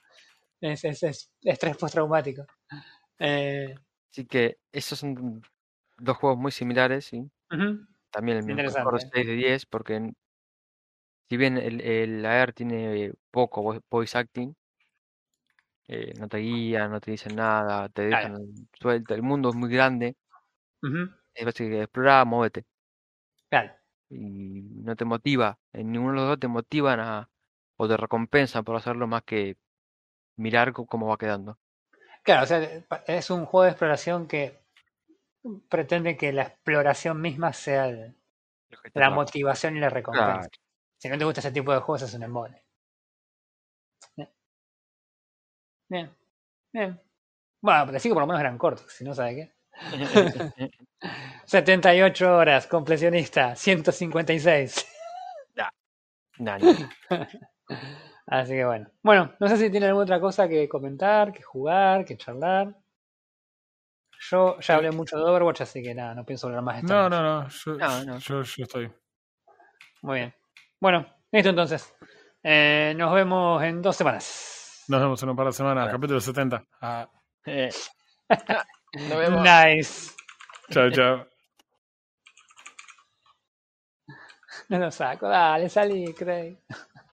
Es, es, es estrés postraumático. Eh, Así que esos son dos juegos muy similares, ¿sí? También el mismo score 6 de 10, porque si bien el, el AR tiene poco vo- voice acting, eh, no te guían, no te dicen nada, te Claro. dejan suelta, el mundo es muy grande, ujú, es básicamente explorar, móvete, Claro. y no te motiva, en ninguno de los dos te motivan a, o te recompensan por hacerlo más que mirar cómo va quedando. Claro, o sea, es un juego de exploración que pretende que la exploración misma sea el- que la motivación y la recompensa. Claro. Si no te gusta ese tipo de juegos, es un embole. Bien. Bien. Bueno, pero sí que por lo menos eran cortos, si no sabe qué. 78 horas, completionista, 156. Nah, ni- Así que bueno. Bueno, no sé si tienen alguna otra cosa que comentar, que jugar, que charlar. Yo ya hablé mucho de Overwatch, así que nada, no pienso hablar más de esto. No, no, no. Yo, No, no. yo, yo estoy. Muy bien. Bueno, listo entonces. Eh, nos vemos en dos semanas. Nos vemos en un par de semanas. Bueno. Capítulo 70. Ah, Eh. Nos vemos. Nice. chao, chao. No lo saco, dale, salí, Craig.